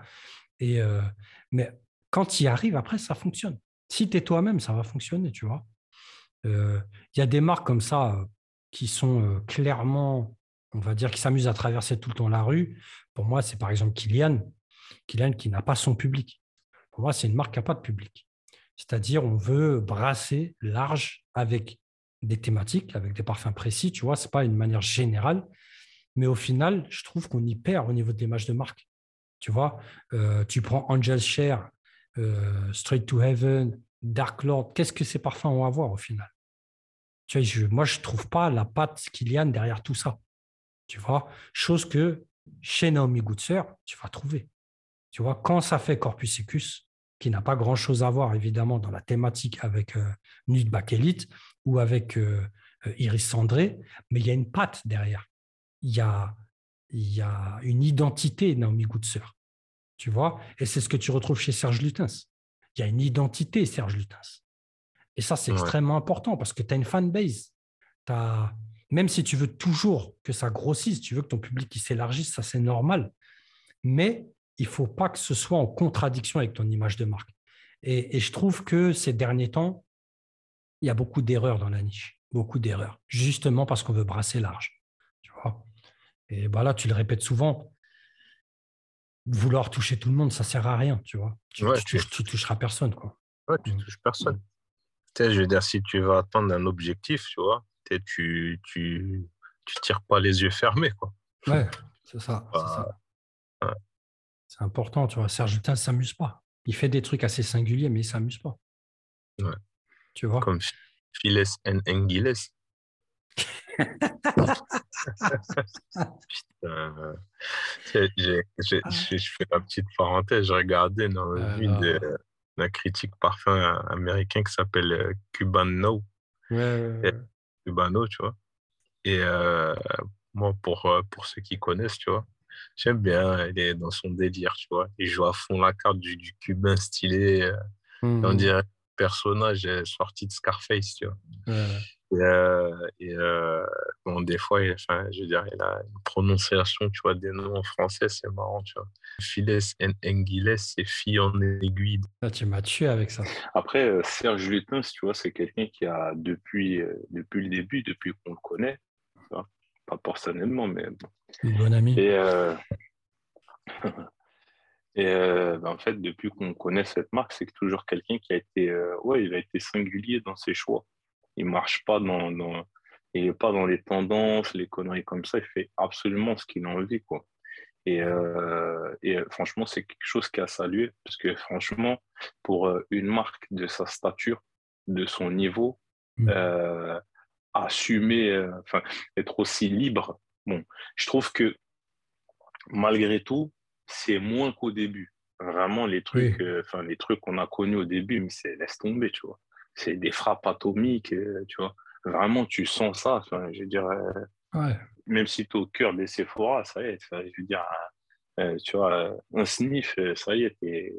Et, euh, mais quand il arrive, après, ça fonctionne. Si tu es toi-même, ça va fonctionner, tu vois. Euh, il y a des marques comme ça euh, qui sont clairement, on va dire, qui s'amusent à traverser tout le temps la rue. Pour moi, c'est par exemple Kylian. Kylian qui n'a pas son public. Pour moi, c'est une marque qui n'a pas de public. C'est-à-dire, on veut brasser large avec des thématiques, avec des parfums précis, tu vois, ce n'est pas une manière générale. Mais au final, je trouve qu'on y perd au niveau de l'image de marque. Tu vois, tu prends Angel Share, euh, Straight to Heaven, Dark Lord, qu'est-ce que ces parfums ont à voir au final? Tu vois, Moi, je ne trouve pas la patte Kylian derrière tout ça. Tu vois, chose que chez Naomi Goodser, tu vas trouver. Tu vois, quand ça fait Corpus Secus, qui n'a pas grand-chose à voir évidemment dans la thématique avec euh, Nude Elite ou avec euh, euh, Iris Cendré, mais il y a une patte derrière. Il y a, il y a une identité Naomi Goodser Tu vois? Et c'est ce que tu retrouves chez Serge Lutens. Il y a une identité, Serge Lutens. Et ça, c'est extrêmement important parce que tu as une fanbase. As... Même si tu veux toujours que ça grossisse, tu veux que ton public s'élargisse, ça c'est normal. Mais il ne faut pas que ce soit en contradiction avec ton image de marque. Et, et je trouve que ces derniers temps, il y a beaucoup d'erreurs dans la niche, beaucoup d'erreurs, justement parce qu'on veut brasser large. Tu vois et voilà, tu le répètes souvent, vouloir toucher tout le monde, ça sert à rien, tu vois. Tu, tu, toucheras personne, quoi. Ouais, tu mm. touches personne. Mm. Tu sais, je veux dire, si tu veux atteindre un objectif, tu vois, tu, tu, tu tires pas les yeux fermés, quoi. Ouais, c'est ça. C'est important, tu vois. Serge Hutin ne s'amuse pas. Il fait des trucs assez singuliers, mais il ne s'amuse pas. Ouais. Tu vois? Comme Files and. Putain. Ah. je fais la petite parenthèse. J'ai regardé une revue de la critique parfum américain qui s'appelle euh, Cubano. Ouais, Cubano, tu vois. Et euh, moi, pour, euh, pour ceux qui connaissent, tu vois, j'aime bien. Il est dans son délire, tu vois. Il joue à fond la carte du, du cubain stylé. On mmh. dirait personnage sorti de Scarface, tu vois. Et, euh, euh, bon, des fois, il, enfin, je veux dire, il a une prononciation, tu vois, des noms en français, c'est marrant, tu vois. Files en Anguiles, c'est fille en aiguille. Ah, tu m'as tué avec ça. Après, euh, Serge Lutens, tu vois, c'est quelqu'un qui a, depuis, depuis le début, depuis qu'on le connaît, pas personnellement, mais bon. Une bonne amie. Et, Et ben, en fait, depuis qu'on connaît cette marque, c'est toujours quelqu'un qui a été, ouais, il a été singulier dans ses choix. Il marche pas dans, dans il pas dans les tendances, les conneries comme ça. Il fait absolument ce qu'il a envie, quoi. Et, euh, et franchement, c'est quelque chose qui a salué, parce que franchement, pour euh, une marque de sa stature, de son niveau, mmh. euh, assumer, euh, enfin, être aussi libre. Bon, je trouve que malgré tout, c'est moins qu'au début. Vraiment, les trucs, enfin, les trucs qu'on a connus au début, mais c'est laisse tomber, tu vois c'est des frappes atomiques, euh, tu vois. Vraiment, tu sens ça. je veux dire, euh, même si tu es au cœur des Sephora, ça y est, je veux dire, euh, tu vois, un sniff, ça y est,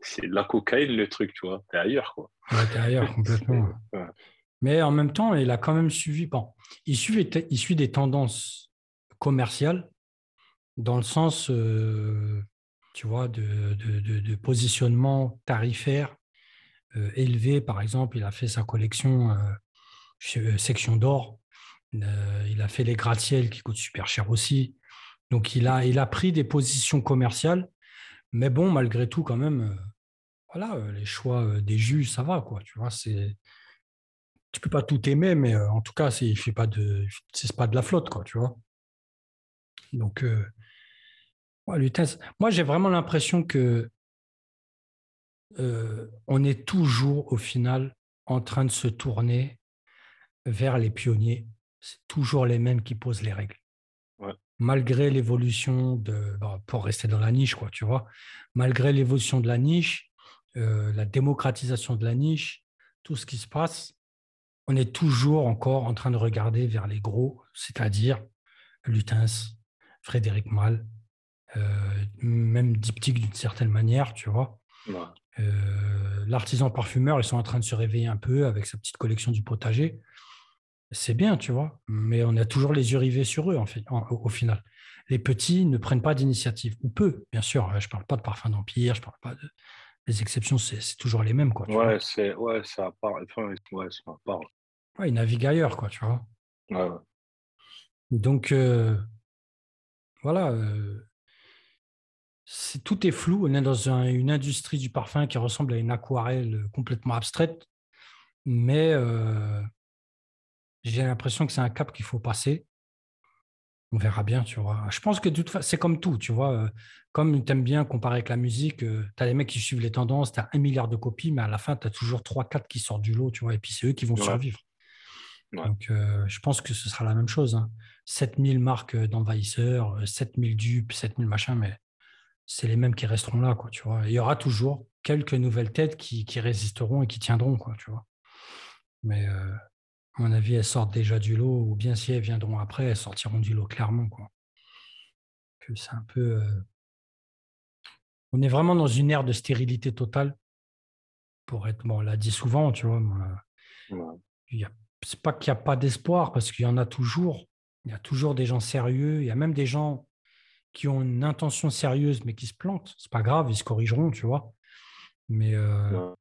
c'est de la cocaïne le truc, tu vois, t'es ailleurs, quoi. Ouais, t'es ailleurs complètement. Mais en même temps, il a quand même suivi, bon, il suit, des tendances commerciales dans le sens, tu vois, de, positionnement tarifaire euh, élevé. Par exemple, il a fait sa collection euh, euh, section d'or. il a fait les gratte-ciel qui coûtent super cher aussi. Donc, il a, il a pris des positions commerciales. Mais bon, malgré tout, quand même, voilà, les choix des jus, ça va, quoi. Tu vois, c'est tu peux pas tout aimer, mais en tout cas, c'est pas de, c'est pas de la flotte, quoi, tu vois. Donc, moi, j'ai vraiment l'impression que euh, on est toujours au final en train de se tourner vers les pionniers. C'est toujours les mêmes qui posent les règles. Malgré l'évolution de, pour rester dans la niche, quoi, tu vois, malgré l'évolution de la niche, euh, la démocratisation de la niche, tout ce qui se passe, on est toujours encore en train de regarder vers les gros, c'est-à-dire Lutens, Frédéric Mal, euh, même Diptyque d'une certaine manière, tu vois. Euh, l'artisan parfumeur, ils sont en train de se réveiller un peu avec sa petite collection du potager. C'est bien, tu vois, mais on a toujours les yeux rivés sur eux, en fait, au final. Les petits ne prennent pas d'initiative, ou peu, bien sûr. Je ne parle pas de parfum d'empire, je parle pas de. Les exceptions, c'est toujours les mêmes, quoi. ouais, c'est ouais, à part. ouais, à part. Ouais, ils naviguent ailleurs, quoi, tu vois. Donc, euh, voilà, euh, tout est flou. On est dans une industrie du parfum qui ressemble à une aquarelle complètement abstraite. Mais euh, j'ai l'impression que c'est un cap qu'il faut passer. On verra bien, tu vois. Je pense que c'est comme tout, tu vois. Euh, comme tu aimes bien comparer avec la musique, euh, tu as les mecs qui suivent les tendances, tu as un milliard de copies, mais à la fin, tu as toujours 3-4 qui sortent du lot, tu vois. Et puis, c'est eux qui vont survivre. Donc, je pense que ce sera la même chose. Hein. 7000 marques d'envahisseurs, 7000 dupes, 7000 machins, mais c'est les mêmes qui resteront là, quoi, tu vois. Il y aura toujours quelques nouvelles têtes qui, résisteront et qui tiendront, quoi, tu vois. Mais euh, à mon avis, elles sortent déjà du lot, ou bien si elles viendront après, elles sortiront du lot clairement, quoi. Que c'est un peu. Euh, on est vraiment dans une ère de stérilité totale. Pour être, bon, on l'a dit souvent, tu vois. Ce c'est pas qu'il n'y a pas d'espoir, parce qu'il y en a toujours. Il y a toujours des gens sérieux. Il y a même des gens qui ont une intention sérieuse, mais qui se plantent. C'est pas grave, ils se corrigeront, tu vois. Mais euh,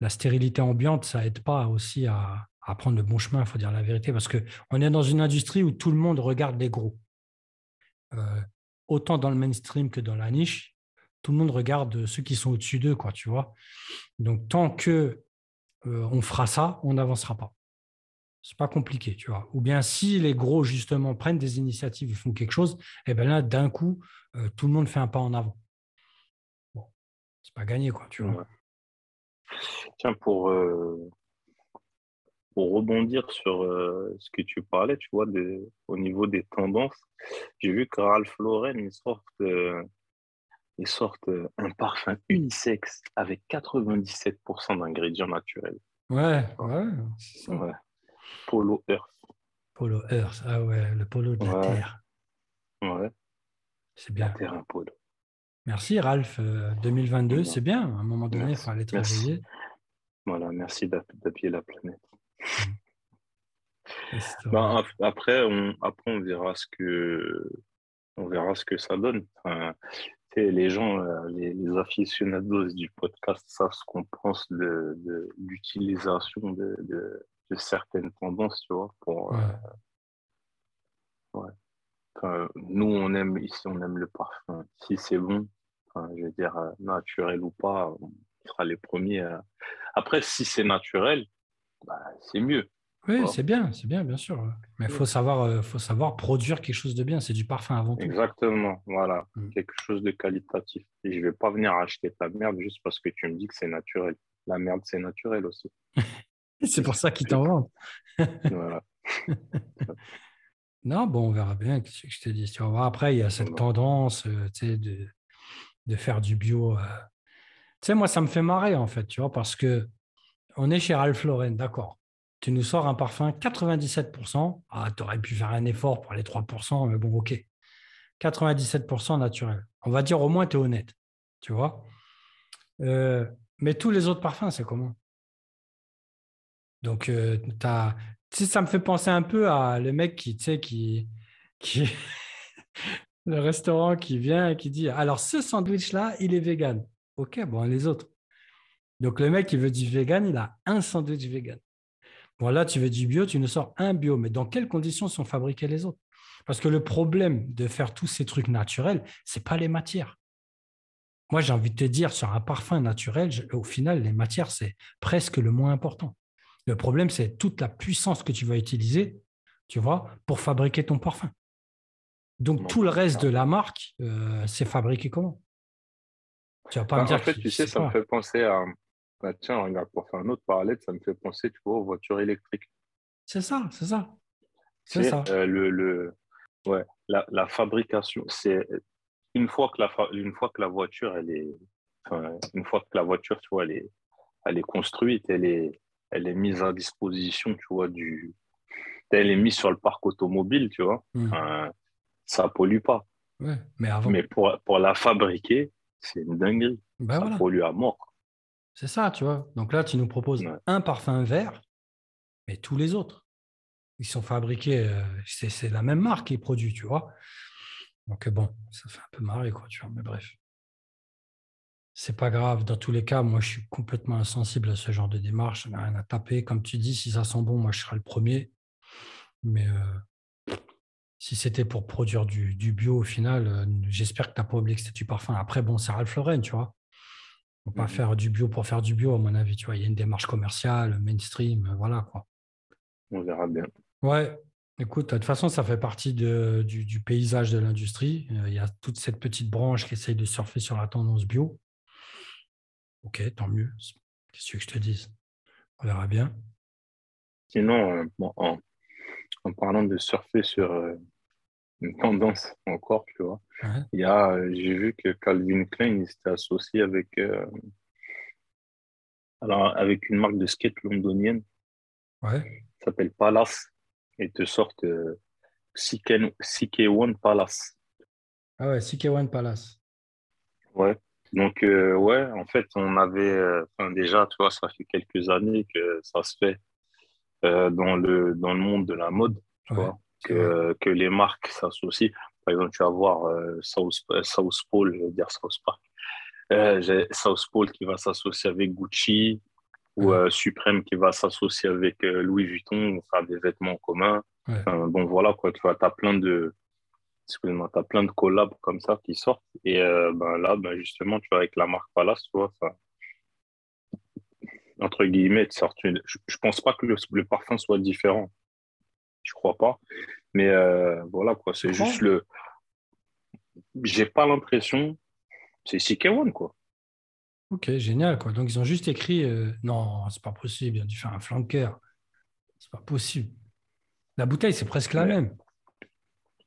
la stérilité ambiante, ça aide pas aussi à, prendre le bon chemin, il faut dire la vérité, parce qu'on est dans une industrie où tout le monde regarde les gros. Euh, autant dans le mainstream que dans la niche, tout le monde regarde ceux qui sont au-dessus d'eux, quoi, tu vois. Donc, tant que euh, on fera ça, on n'avancera pas. C'est pas compliqué, tu vois. Ou bien si les gros, justement, prennent des initiatives et font quelque chose, et eh bien là, d'un coup, euh, tout le monde fait un pas en avant. Bon, c'est pas gagné, quoi, tu vois. Tiens, pour, euh, pour rebondir sur ce que tu parlais, tu vois, au niveau des tendances, j'ai vu que Ralph Lauren, ils sortent un parfum unisexe avec 97% d'ingrédients naturels. Ouais, ouais, c'est ça. Polo Earth. Polo Earth, ah ouais, le polo de la Terre. Ouais. C'est bien. La Terre, un polo. Merci Ralph. 2022, c'est bien. À un moment donné, il fallait te réveiller. Voilà, merci d'appuyer la planète. Ben, après, on, après, on verra ce que on verra ce que ça donne. Enfin, les gens, euh, les, les, aficionados du podcast savent ce qu'on pense de, l'utilisation de, de, certaines tendances, tu vois. Pour, euh, ouais. nous, on aime ici, on aime le parfum. Si c'est bon, je veux dire, euh, naturel ou pas, on sera les premiers. Après, si c'est naturel, bah, c'est mieux. Oui, c'est bien, c'est bien, bien sûr. Mais il faut savoir, euh, faut savoir produire quelque chose de bien. C'est du parfum avant tout. Exactement, voilà. Mm. Quelque chose de qualitatif. Et je ne vais pas venir acheter ta merde juste parce que tu me dis que c'est naturel. La merde, c'est naturel aussi. c'est pour ça qu'ils t'en vendent. voilà. non, bon, on verra bien. ce que je te dis Tu vas voir, après, il y a cette tendance euh, de, de faire du bio. Euh. Tu sais, moi, ça me fait marrer, en fait, tu vois, parce que on est chez Ralph Lauren, d'accord tu nous sors un parfum 97%. Ah, tu aurais pu faire un effort pour les 3%, mais bon, ok. 97% naturel. On va dire au moins, tu es honnête. Tu vois euh, Mais tous les autres parfums, c'est comment? Donc, euh, as... ça me fait penser un peu à le mec qui, tu sais, qui. qui... le restaurant qui vient et qui dit Alors, ce sandwich-là, il est vegan. Ok, bon, les autres. Donc, le mec qui veut du vegan, il a un sandwich vegan. Bon, là, tu veux du bio, tu nous sors un bio, mais dans quelles conditions sont fabriqués les autres? Parce que le problème de faire tous ces trucs naturels, ce n'est pas les matières. Moi, j'ai envie de te dire, sur un parfum naturel, au final, les matières, c'est presque le moins important. Le problème, c'est toute la puissance que tu vas utiliser, tu vois, pour fabriquer ton parfum. Donc, tout le reste de la marque, euh, c'est fabriqué comment? Tu vas pas me bah, dire. En fait, tu sais, ça me fait penser à, bah, tiens, regarde, pour faire un autre parallèle, ça me fait penser, tu vois, aux voitures électriques. C'est ça, c'est ça. C'est ça. Euh, le, le, ouais, la, la fabrication, c'est une fois que la, une fois que la voiture, elle est, une fois que la voiture, tu vois, elle est, elle est construite, elle est, elle est mise à disposition, tu vois, du, elle est mise sur le parc automobile, tu vois, mmh. euh, ça pollue pas. Ouais, mais, avant... mais pour, pour la fabriquer, c'est une dinguerie. Ben ça pollue à mort. C'est ça, tu vois. Donc là, tu nous proposes un parfum vert, mais tous les autres, ils sont fabriqués, euh, c'est la même marque qui produit, tu vois. Donc bon, ça fait un peu marrer, quoi, tu vois. Mais bref. C'est pas grave. Dans tous les cas, moi, je suis complètement insensible à ce genre de démarche. Je n'ai rien à taper. Comme tu dis, si ça sent bon, moi, je serai le premier. Mais euh, si c'était pour produire du, bio au final, euh, j'espère que tu n'as pas oublié que c'était du parfum. Après, bon, c'est Ralph Lauren, tu vois. On pas mmh faire du bio pour faire du bio, à mon avis. Tu vois, il y a une démarche commerciale, mainstream, euh, voilà quoi. On verra bien. Ouais, écoute, de toute façon, ça fait partie de, du, paysage de l'industrie. Euh, il y a toute cette petite branche qui essaye de surfer sur la tendance bio. Ok, tant mieux. Qu'est-ce que je te dise? On verra bien. Sinon, euh, en, en, parlant de surfer sur, une tendance encore, tu vois. Il y a, euh, j'ai vu que Calvin Klein s'était associé avec, euh, alors, avec une marque de skate londonienne. Ouais. s'appelle Palace et te sortent euh, CK1 Palace. Ah ouais, CK1 Palace. Ouais. Donc, euh, ouais, en fait, on avait, euh, déjà, tu vois, ça fait quelques années que ça se fait euh, dans le, dans le monde de la mode, tu Ouais, vois, que, que les marques s'associent. Par exemple, tu vas voir euh, South, euh, South Pole, je veux dire South Park, euh, South Pole qui va s'associer avec Gucci ou Ouais, Supreme qui va s'associer avec Louis Vuitton, faire des vêtements en commun. ouais. Bon, voilà, quoi, tu vois, t'as plein de, excuse-moi, t'as plein de collabs comme ça qui sortent. Et euh, ben là, ben justement, tu vois, avec la marque Palace, tu vois, entre guillemets, sortent une- je, je pense pas que le, le parfum soit différent. Je crois pas. Mais euh, voilà, quoi, c'est juste le. J'ai pas l'impression. C'est CK1, quoi. Ok, génial, quoi. Donc, ils ont juste écrit euh, non, c'est pas possible, il a dû faire un flanqueur. C'est pas possible. La bouteille, c'est presque la même.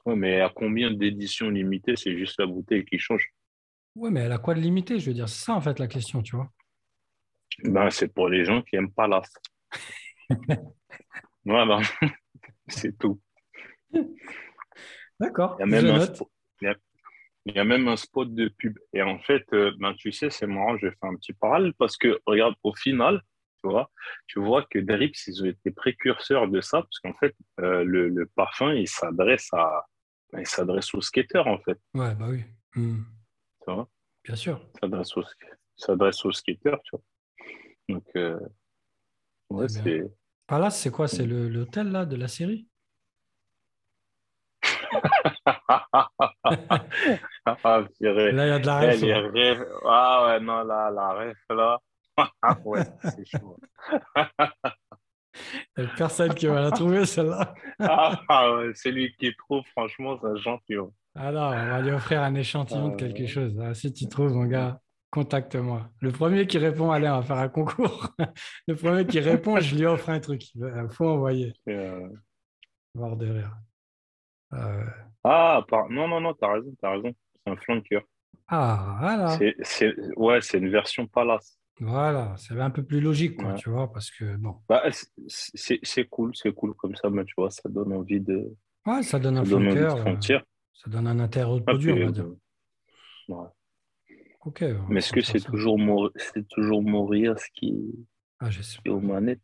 ouais, mais à combien d'éditions limitées, c'est juste la bouteille qui change? Ouais, mais elle a quoi de limité? Je veux dire, c'est ça, en fait, la question, tu vois. Ben, c'est pour les gens qui aiment Palace. Voilà, c'est tout. D'accord, Il y a même un spot, il y a, il y a même un spot de pub. Et en fait, euh, ben, tu sais, c'est marrant, je faire un petit parallèle parce que, regarde, au final, tu vois, tu vois que Drips, ils ont été précurseurs de ça parce qu'en fait, euh, le, le parfum, il s'adresse à, ben, il s'adresse aux skateurs, en fait. Ouais, bah oui. Hmm, Tu vois, bien sûr. il s'adresse aux, il s'adresse aux skateurs, tu vois. Donc, euh, ouais, C'est. Palace, c'est quoi? C'est le- l'hôtel, là, de la série? Ah, purée. Là, il y a de la ref, rêves. Ah ouais, non, là, la rêve, là. Ah ouais, c'est chaud. Il y a personne qui va la trouver, celle-là. Ah ah ouais, celui qui trouve, franchement, c'est un champion. Alors, on va lui offrir un échantillon de quelque chose. Ah, si tu trouves, mon gars, contacte-moi. Le premier qui répond, allez, on va faire un concours. Le premier qui répond, je lui offre un truc. Il faut envoyer. euh, Voir de rire. Euh, Ah, par- non, non, non, t'as raison, t'as raison. C'est un flanqueur. Ah, voilà. C'est, c'est... Ouais, c'est une version Palace. Voilà, c'est un peu plus logique, quoi, Ouais. tu vois, parce que, bon, Bah, c'est, cool, c'est cool comme ça, mais tu vois, ça donne envie de, ouais, ça donne un ça donne envie de euh, ça donne un intérêt au produit, on puis, va dire. euh, ouais. Ok, Mais est-ce que c'est toujours, Mor- c'est toujours Morias qui Ah, est aux manettes?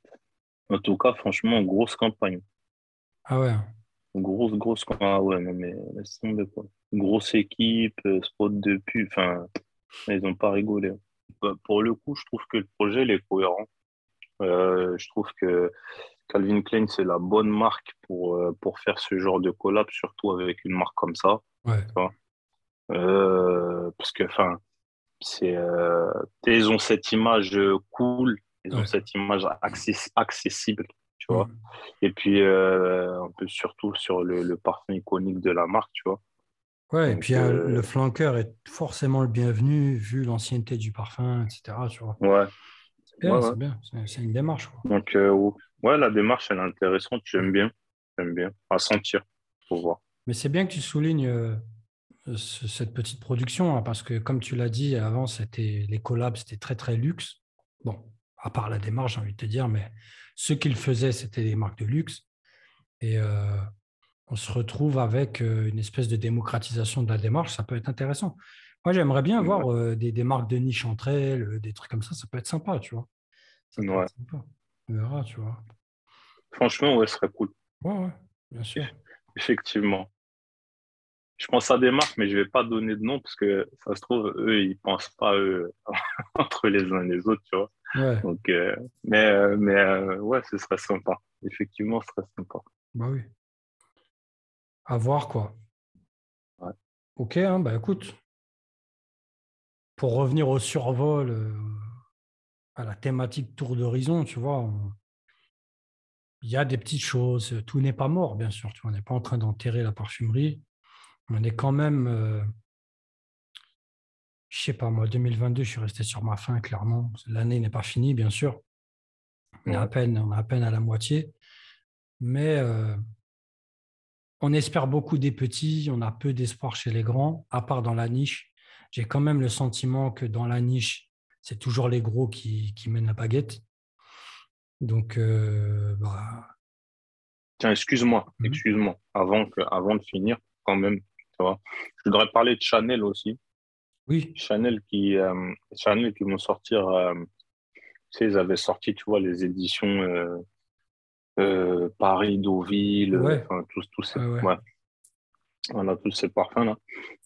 En tout cas, franchement, grosse campagne. Ah ouais, Grosse, grosse campagne. Ah ouais, non, mais laisse tomber, quoi. Grosse équipe, euh, spot de pub, enfin, ils n'ont pas rigolé. Bah, Pour le coup, je trouve que le projet, il est cohérent. Euh, je trouve que Calvin Klein, c'est la bonne marque pour, euh, pour faire ce genre de collab, surtout avec une marque comme ça. ouais, tu vois. Euh, parce que, enfin, c'est, euh, ils ont cette image euh, cool, ils ont cette image access- accessible, tu vois. Mm. Et puis, euh, un peu surtout sur le, le parfum iconique de la marque, tu vois. Ouais, et puis euh, euh, le flanqueur est forcément le bienvenu, vu l'ancienneté du parfum, etc., tu vois. Ouais, C'est bien, Ouais, c'est ouais. bien, c'est c'est une démarche, quoi. donc, euh, ouais, la démarche, elle est intéressante, j'aime bien, j'aime bien, à sentir, faut voir. Mais c'est bien que tu soulignes euh, ce- cette petite production, hein, parce que comme tu l'as dit avant, c'était les collabs, c'était très très luxe. Bon, à part la démarche, j'ai envie de te dire, mais ceux qui le faisaient, c'était des marques de luxe. Et euh, on se retrouve avec euh, une espèce de démocratisation de la démarche, ça peut être intéressant. Moi, j'aimerais bien Ouais. voir euh, des, des marques de niche entre elles, des trucs comme ça, ça peut être sympa, tu vois. Ça peut Ouais. être sympa. On verra, tu vois. Franchement, ouais, ce serait cool, Ouais, ouais, bien sûr. effectivement. Je pense à des marques, mais je vais pas donner de nom parce que ça se trouve, eux, ils pensent pas eux, entre les uns et les autres, tu vois. Ouais, Donc, euh, mais, euh, mais euh, ouais, ce serait sympa. Effectivement, ce serait sympa. bah oui. À voir, quoi. Ouais. Ok, hein, bah écoute, pour revenir au survol, à la thématique tour d'horizon, tu vois, on- il y a des petites choses. Tout n'est pas mort, bien sûr. Tu vois, on n'est pas en train d'enterrer la parfumerie. On est quand même, euh, je sais pas, moi, 2022, je suis resté sur ma faim, clairement. L'année n'est pas finie, bien sûr. On est à peine, on est à peine à la moitié. Mais euh, on espère beaucoup des petits, on a peu d'espoir chez les grands, à part dans la niche. J'ai quand même le sentiment que dans la niche, c'est toujours les gros qui, qui mènent la baguette. Donc, euh, bah, Tiens, excuse-moi, Mhm. excuse-moi. Avant, que, avant de finir, quand même, tu vois, je voudrais parler de Chanel aussi. Oui. Chanel qui, euh, Chanel qui vont sortir. Euh, tu sais, ils avaient sorti, tu vois, les éditions euh, Paris, Deauville, enfin, tous, tous ces, ouais, On a tous ces parfums-là.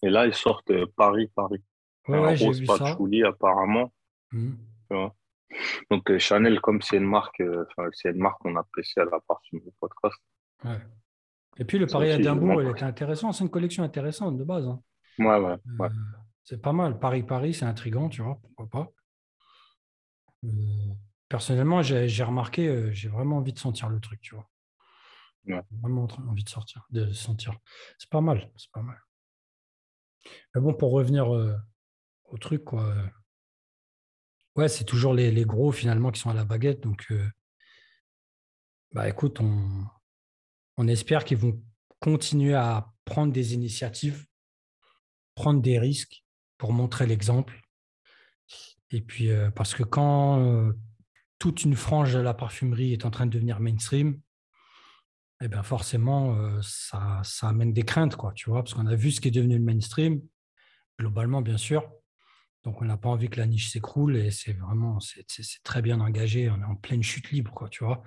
Et là, ils sortent Paris, Paris. Ouais, j'ai vu patchouli, apparemment. Mmh. Tu vois donc Chanel, comme c'est une marque, c'est une marque qu'on apprécie à la partie du podcast. Et puis le Paris Edimbourg, il était intéressant. C'est une collection intéressante de base. Hein. Ouais, ouais, ouais. C'est pas mal. Paris-Paris, c'est intriguant, tu vois, pourquoi pas. Euh, personnellement, j'ai remarqué, euh, j'ai vraiment envie de sentir le truc, tu vois. Ouais. Vraiment envie de sortir, de sentir. C'est pas mal, c'est pas mal. Mais bon, pour revenir euh, au truc, quoi. ouais, c'est toujours les, les, gros finalement qui sont à la baguette. Donc, bah écoute, on, on espère qu'ils vont continuer à prendre des initiatives, prendre des risques pour montrer l'exemple. Et puis, euh, parce que quand euh, toute une frange de la parfumerie est en train de devenir mainstream, eh bien forcément, euh, ça, ça, amène des craintes, quoi, tu vois, parce qu'on a vu ce qui est devenu le mainstream, globalement, bien sûr. Donc, on n'a pas envie que la niche s'écroule et c'est vraiment, c'est très bien engagé, on est en pleine chute libre, quoi, tu vois.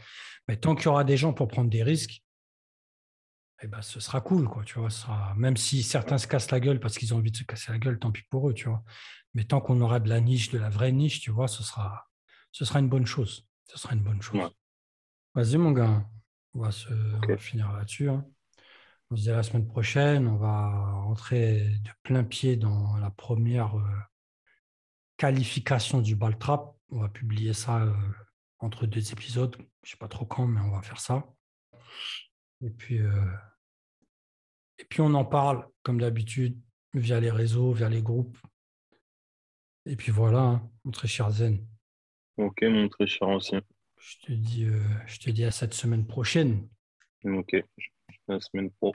Mais tant qu'il y aura des gens pour prendre des risques, eh ben, ce sera cool, quoi, tu vois. Sera... Même si certains se cassent la gueule parce qu'ils ont envie de se casser la gueule, tant pis pour eux, tu vois. Mais tant qu'on aura de la niche, de la vraie niche, tu vois, ce sera, ce sera une bonne chose. Ce sera une bonne chose. Vas-y, mon gars. On va, se... finir là-dessus. Hein. On se dit à la semaine prochaine. On va rentrer de plein pied dans la première euh, qualification du ball trap. On va publier ça euh, entre deux épisodes. Je ne sais pas trop quand, mais on va faire ça. Et puis, euh, et puis on en parle, comme d'habitude, via les réseaux, via les groupes. Et puis voilà, hein, mon très cher Zen. Ok, mon très cher ancien. Je te dis, euh, je te dis à cette semaine prochaine. Ok, la semaine pro.